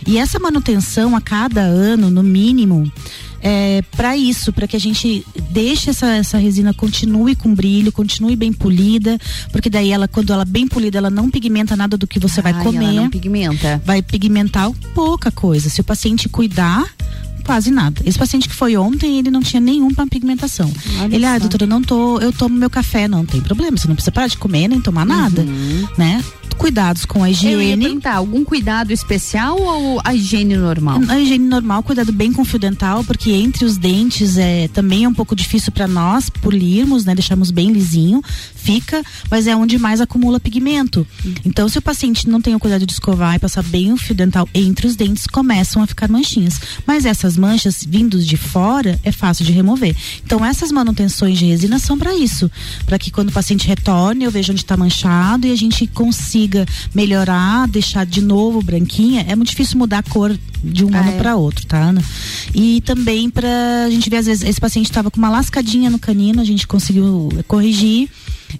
E essa manutenção a cada ano, no mínimo, é para isso, para que a gente deixe essa, essa resina continue com brilho, continue bem polida, porque daí ela, quando ela bem polida, ela não pigmenta nada do que você vai Ai, comer. ela não pigmenta. Vai pigmentar pouca coisa. Se o paciente cuidar, quase nada. Esse paciente que foi ontem, ele não tinha nenhuma pigmentação. Olha ele, ah, doutora, não tô, eu tomo meu café, não tem problema, você não precisa parar de comer nem tomar nada, né? Cuidados com a Uhum. Eu ia higiene. algum cuidado especial ou a higiene normal? A higiene normal, cuidado bem com o fio dental, porque entre os dentes é também é um pouco difícil para nós polirmos, né? Deixarmos bem lisinho, fica, mas é onde mais acumula pigmento. Então, se o paciente não tem o cuidado de escovar e passar bem o fio dental entre os dentes, começam a ficar manchinhas. Mas essas manchas vindos de fora é fácil de remover. Então, essas manutenções de resina são para isso, para que quando o paciente retorne, eu veja onde está manchado e a gente consiga melhorar, deixar de novo branquinha. É muito difícil mudar a cor de um Ah, ano é? para outro, tá, Ana? E também pra gente ver, às vezes, esse paciente estava com uma lascadinha no canino, a gente conseguiu corrigir.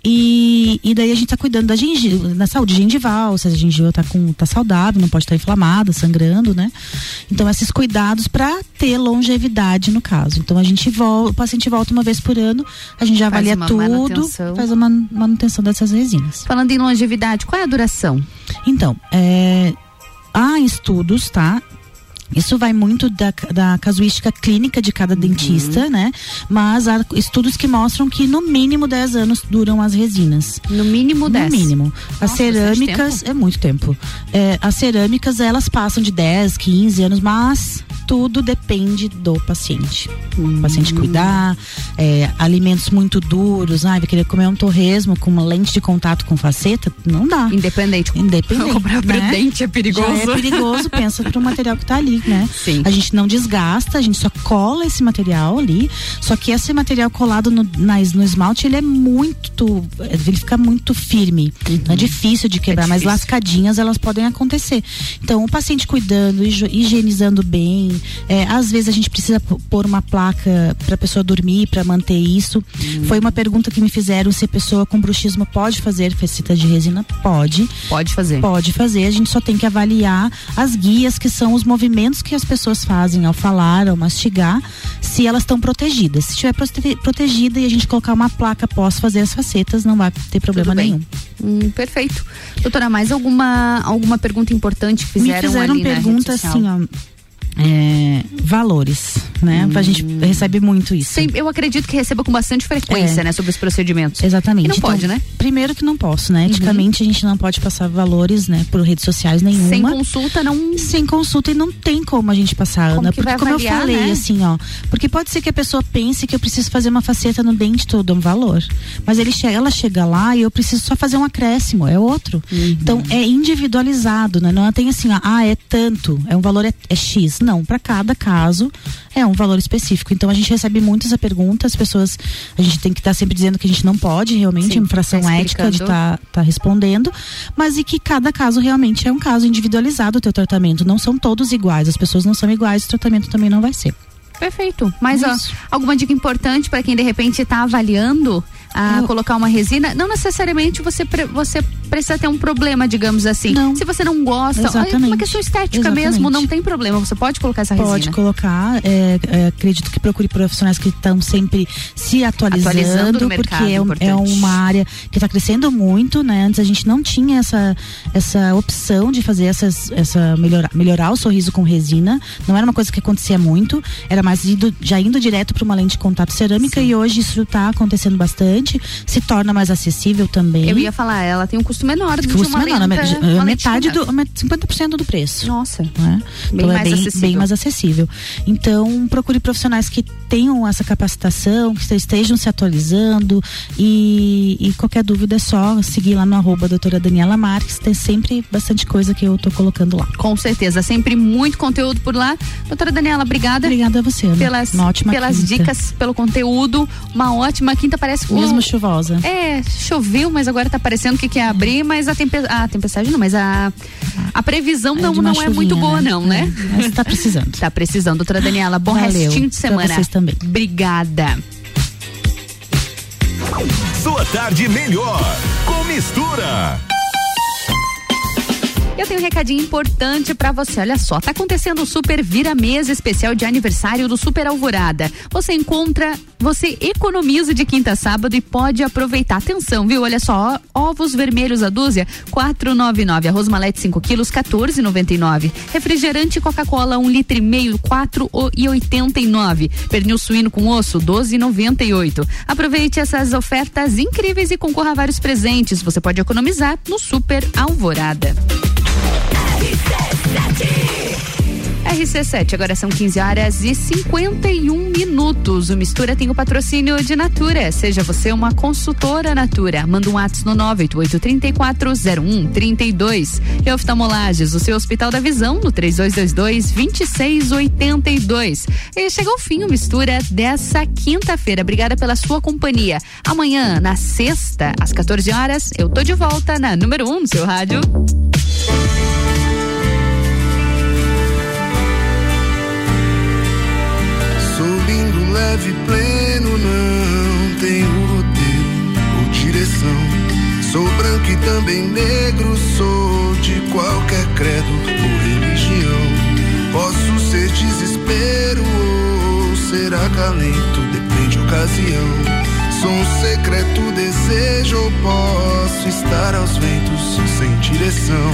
E, e daí a gente tá cuidando da, gengiva, da saúde gengival, se a gengiva tá, com, tá saudável, não pode estar inflamada, sangrando, né? Então, esses cuidados para ter longevidade no caso. Então, a gente volta, o paciente volta uma vez por ano, a gente já Faz avalia tudo, manutenção. faz uma manutenção dessas resinas. Falando em longevidade, qual é a duração? Então, é, há estudos, tá? Isso vai muito da, da casuística clínica de cada dentista, né? Mas há estudos que mostram que no mínimo 10 anos duram as resinas. No mínimo 10? No mínimo. as Nossa, cerâmicas, é muito tempo. É, as cerâmicas, elas passam de 10, 15 anos, mas tudo depende do paciente. O paciente cuidar, é, alimentos muito duros, ah, vai querer comer um torresmo com uma lente de contato com faceta, não dá. Independente. Independente. [LAUGHS] Comprar né? dente é perigoso. Já é perigoso, pensa pro material que tá ali, né? Sim. A gente não desgasta, a gente só cola esse material ali. Só que esse material colado no, nas- no esmalte, ele é muito. Ele fica muito firme. Não é difícil de quebrar, mas difícil. lascadinhas elas podem acontecer. Então, o paciente cuidando, higienizando bem. É, às vezes a gente precisa pôr uma placa para a pessoa dormir, para manter isso. Foi uma pergunta que me fizeram se a pessoa com bruxismo pode fazer faceta de resina. Pode. Pode fazer. Pode fazer, a gente só tem que avaliar as guias, que são os movimentos que as pessoas fazem ao falar, ao mastigar, se elas estão protegidas. Se estiver prote- protegida e a gente colocar uma placa após fazer as facetas, não vai ter problema nenhum. Hum, perfeito. Doutora, mais alguma, alguma pergunta importante que fizeram Me fizeram ali pergunta assim, ó. É, valores, né? A gente recebe muito isso. Sim, eu acredito que receba com bastante frequência, É. né, sobre os procedimentos. Exatamente. E não Então, pode, né? Primeiro que não posso, né? Eticamente a gente não pode passar valores, né, por redes sociais nenhuma. Sem consulta não. Sem consulta e não tem como a gente passar, Como Ana, que porque como eu avaliar, falei, né? assim, ó, porque pode ser que a pessoa pense que eu preciso fazer uma faceta no dente todo, é um valor, mas ele chega, ela chega lá e eu preciso só fazer um acréscimo, é outro. Uhum. Então é individualizado, né? Não tem assim, ó, ah, é tanto, é um valor é, é X, não, para cada caso é um valor específico. Então a gente recebe muitas perguntas, as pessoas, a gente tem que estar sempre dizendo que a gente não pode realmente, Sim, infração tá ética de estar tá respondendo, mas e que cada caso realmente é um caso individualizado o teu tratamento. Não são todos iguais, as pessoas não são iguais, o tratamento também não vai ser. Perfeito. Mas ó, alguma dica importante para quem de repente está avaliando a colocar uma resina? Não necessariamente você, você precisa ter um problema, digamos assim. Se você não gosta, é uma Exatamente. questão estética Exatamente. mesmo, não tem problema. Você pode colocar essa Pode resina. colocar, é, é, acredito que procure profissionais que estão sempre se atualizando, Atualizando mercado, porque é, é uma área que está crescendo muito, né? Antes a gente não tinha essa, essa opção de fazer essas, essa melhorar, melhorar o sorriso com resina. Não era uma coisa que acontecia muito, era mais indo, já indo direto para uma lente de contato cerâmica e hoje isso está acontecendo bastante, se torna mais acessível também. Eu ia falar, ela tem um custo menor do que Custo menor, lenta, metade de do, a met- 50% do preço. Nossa. Né? Bem então mais é bem, acessível. bem mais acessível. Então, procure profissionais que tenham essa capacitação, que estejam se atualizando e, e qualquer dúvida é só seguir lá no arroba doutora Daniela Marques, tem sempre bastante coisa que eu tô colocando lá. Com certeza, sempre muito conteúdo por lá. Doutora Daniela, obrigada. Obrigada a você, Ana. Pelas, Uma ótima pelas quinta. dicas, pelo conteúdo. Uma ótima quinta, parece. Mesmo chuvosa. É, choveu, mas agora tá parecendo que quer abrir, mas a, tempe... a tempestade não, mas a, a previsão não, de uma não é muito boa, né? não, né? É, mas tá precisando. tá precisando. Doutora Daniela, bom Valeu. restinho de Pra semana. vocês também. Obrigada. Sua tarde melhor com mistura. Eu tenho um recadinho importante pra você. Olha só, tá acontecendo o Super Vira Mesa especial de aniversário do Super Alvorada. Você encontra, você economiza de quinta a sábado e pode aproveitar. Atenção, viu? Olha só, ovos vermelhos a dúzia, 4,99. Arroz malete 5 quilos, 14,99. Refrigerante Coca-Cola, 1 litro e meio, 4,89. Pernil suíno com osso, 12,98. Aproveite essas ofertas incríveis e concorra a vários presentes. Você pode economizar no Super Alvorada. RC7, agora são 15 horas e 51 minutos. O Mistura tem o patrocínio de Natura. Seja você uma consultora Natura. Manda um WhatsApp no 988-340132. E oftalmolages, o seu Hospital da Visão, no 3222-2682. E chegou o fim o Mistura dessa quinta-feira. Obrigada pela sua companhia. Amanhã, na sexta, às 14 horas, eu tô de volta na número 1 um no seu rádio. Leve, pleno, não tenho roteiro ou direção. Sou branco e também negro, sou de qualquer credo ou religião. Posso ser desespero ou ser acalento, depende da ocasião. Sou um secreto desejo ou posso estar aos ventos sem direção.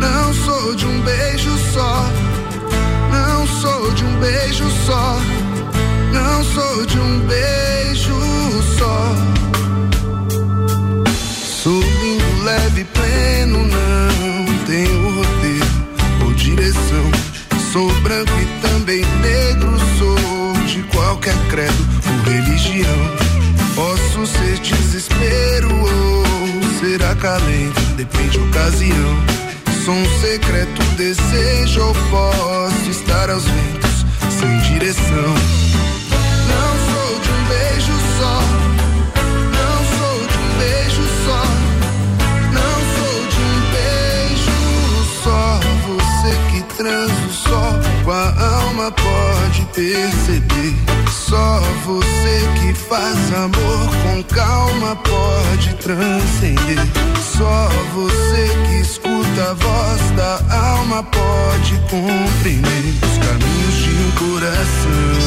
Não sou de um beijo só. Não sou de um beijo só. Não sou de um beijo só. Sou lindo, leve, pleno, não tenho roteiro ou direção. Sou branco e também negro, sou de qualquer credo ou religião. Posso ser desespero ou ser acalento, depende da ocasião. Sou um secreto desejo ou posso estar aos ventos sem direção. Transa só com a alma pode perceber. Só você que faz amor com calma pode transcender. Só você que escuta a voz da alma pode compreender os caminhos de um coração.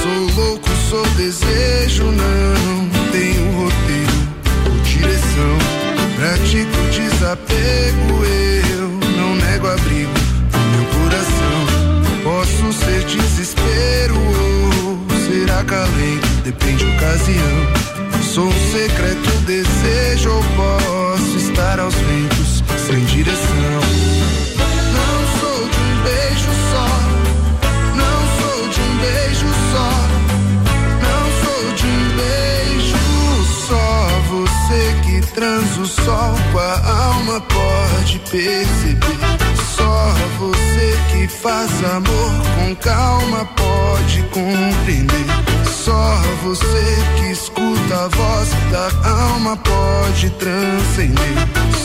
Sou louco, sou desejo, não desapego, eu não nego abrigo pro meu coração. Posso ser desespero ou ser acalento, depende da ocasião. Sou um secreto desejo ou posso estar aos ventos sem direção. Sol com a alma pode perceber. Só você que faz amor com calma pode compreender. Só você que escuta a voz da alma pode transcender.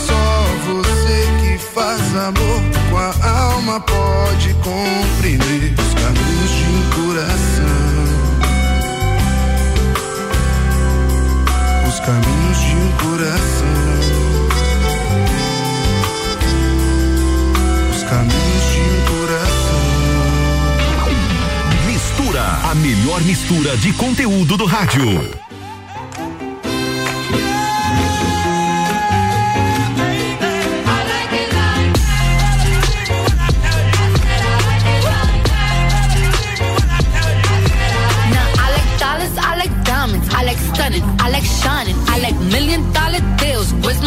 Só você que faz amor com a alma pode compreender os caminhos de um coração. Os caminhos de um coração. Os caminhos de um coração. Mistura, a melhor mistura de conteúdo do rádio. I like stunning, I like shining, I like million dollar deals.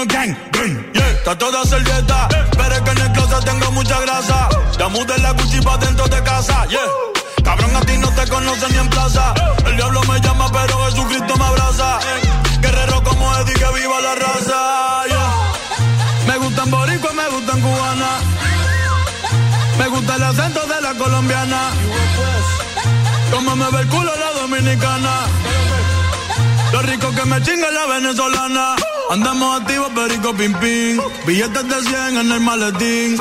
Gang. Yeah, está toda servieta, pero es que en el closet tengo mucha grasa. Ya mudé la Gucci pa' dentro de casa, yeah. Cabrón, a ti no te conocen ni en plaza. El diablo me llama, pero Jesucristo me abraza. Guerrero como Eddie, que viva la raza, yeah. Me gustan boricua, me gustan cubana. Me gusta el acento de la colombiana. Como me ve el culo la dominicana. Que me chinga la venezolana. Andamos activos, perico pim pim. Billetes de 100 en el maletín.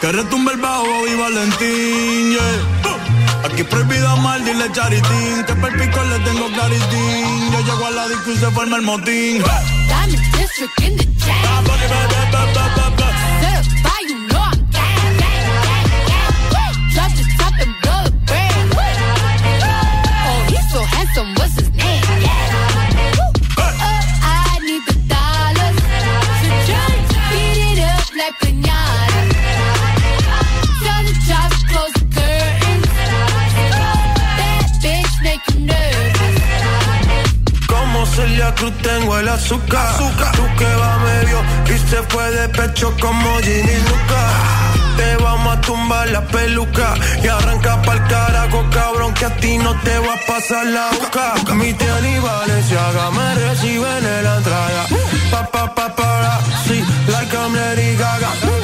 Que retumbe el bajo y Valentín, yeah. Aquí prohibido amar, dile charitín. Que per pico le tengo claritín. Yo llego a la disco y se forma el motín. Diamond district in the Cruz tengo el azúcar. Tú que va medio y se fue de pecho como Ginny Luca. Te vamos a tumbar la peluca y arranca pa'l carajo, cabrón, que a ti no te va a pasar la boca. Mi tía y Valenciaga me reciben en la entrada. Pa, pa, pa, para, sí, like I'm Lady Gaga.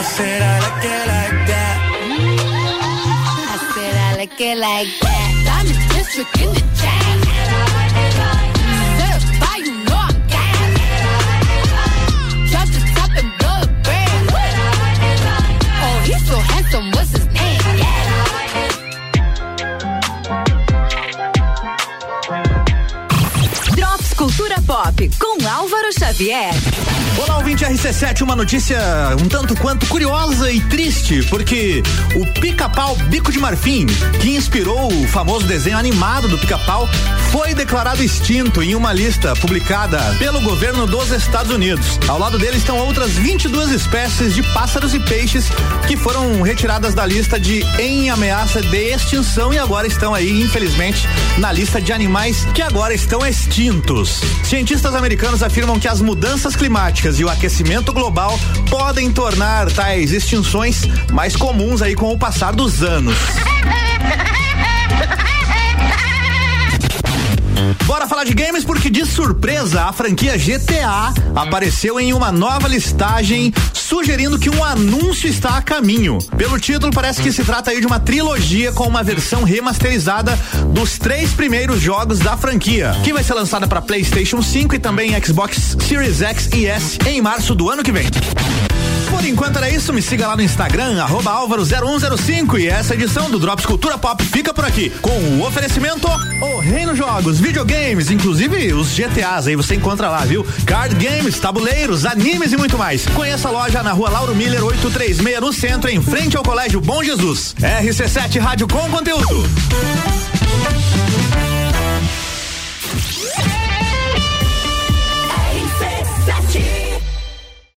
I said I like it like that. I said I like it like that. Diamond district in the chat. Pop com Álvaro Xavier. Olá, ouvinte RC7, uma notícia um tanto quanto curiosa e triste, porque o pica-pau Bico de Marfim, que inspirou o famoso desenho animado do pica-pau, foi declarado extinto em uma lista publicada pelo governo dos Estados Unidos. Ao lado dele estão outras 22 espécies de pássaros e peixes que foram retiradas da lista de em ameaça de extinção e agora estão aí, infelizmente, na lista de animais que agora estão extintos. Cientistas americanos afirmam que as mudanças climáticas e o aquecimento global podem tornar tais extinções mais comuns aí com o passar dos anos. Bora falar de games porque de surpresa a franquia GTA apareceu em uma nova listagem sugerindo que um anúncio está a caminho. Pelo título parece que se trata aí de uma trilogia com uma versão remasterizada dos três primeiros jogos da franquia, que vai ser lançada para PlayStation 5 e também Xbox Series X e S em março do ano que vem. Por enquanto era isso, me siga lá no Instagram, arroba álvaro0105 e essa edição do Drops Cultura Pop fica por aqui, com o oferecimento O Reino Jogos, videogames, inclusive os GTAs aí você encontra lá, viu? Card games, tabuleiros, animes e muito mais. Conheça a loja na rua Lauro Miller 836 no centro, em frente ao Colégio Bom Jesus. RC7 Rádio com conteúdo.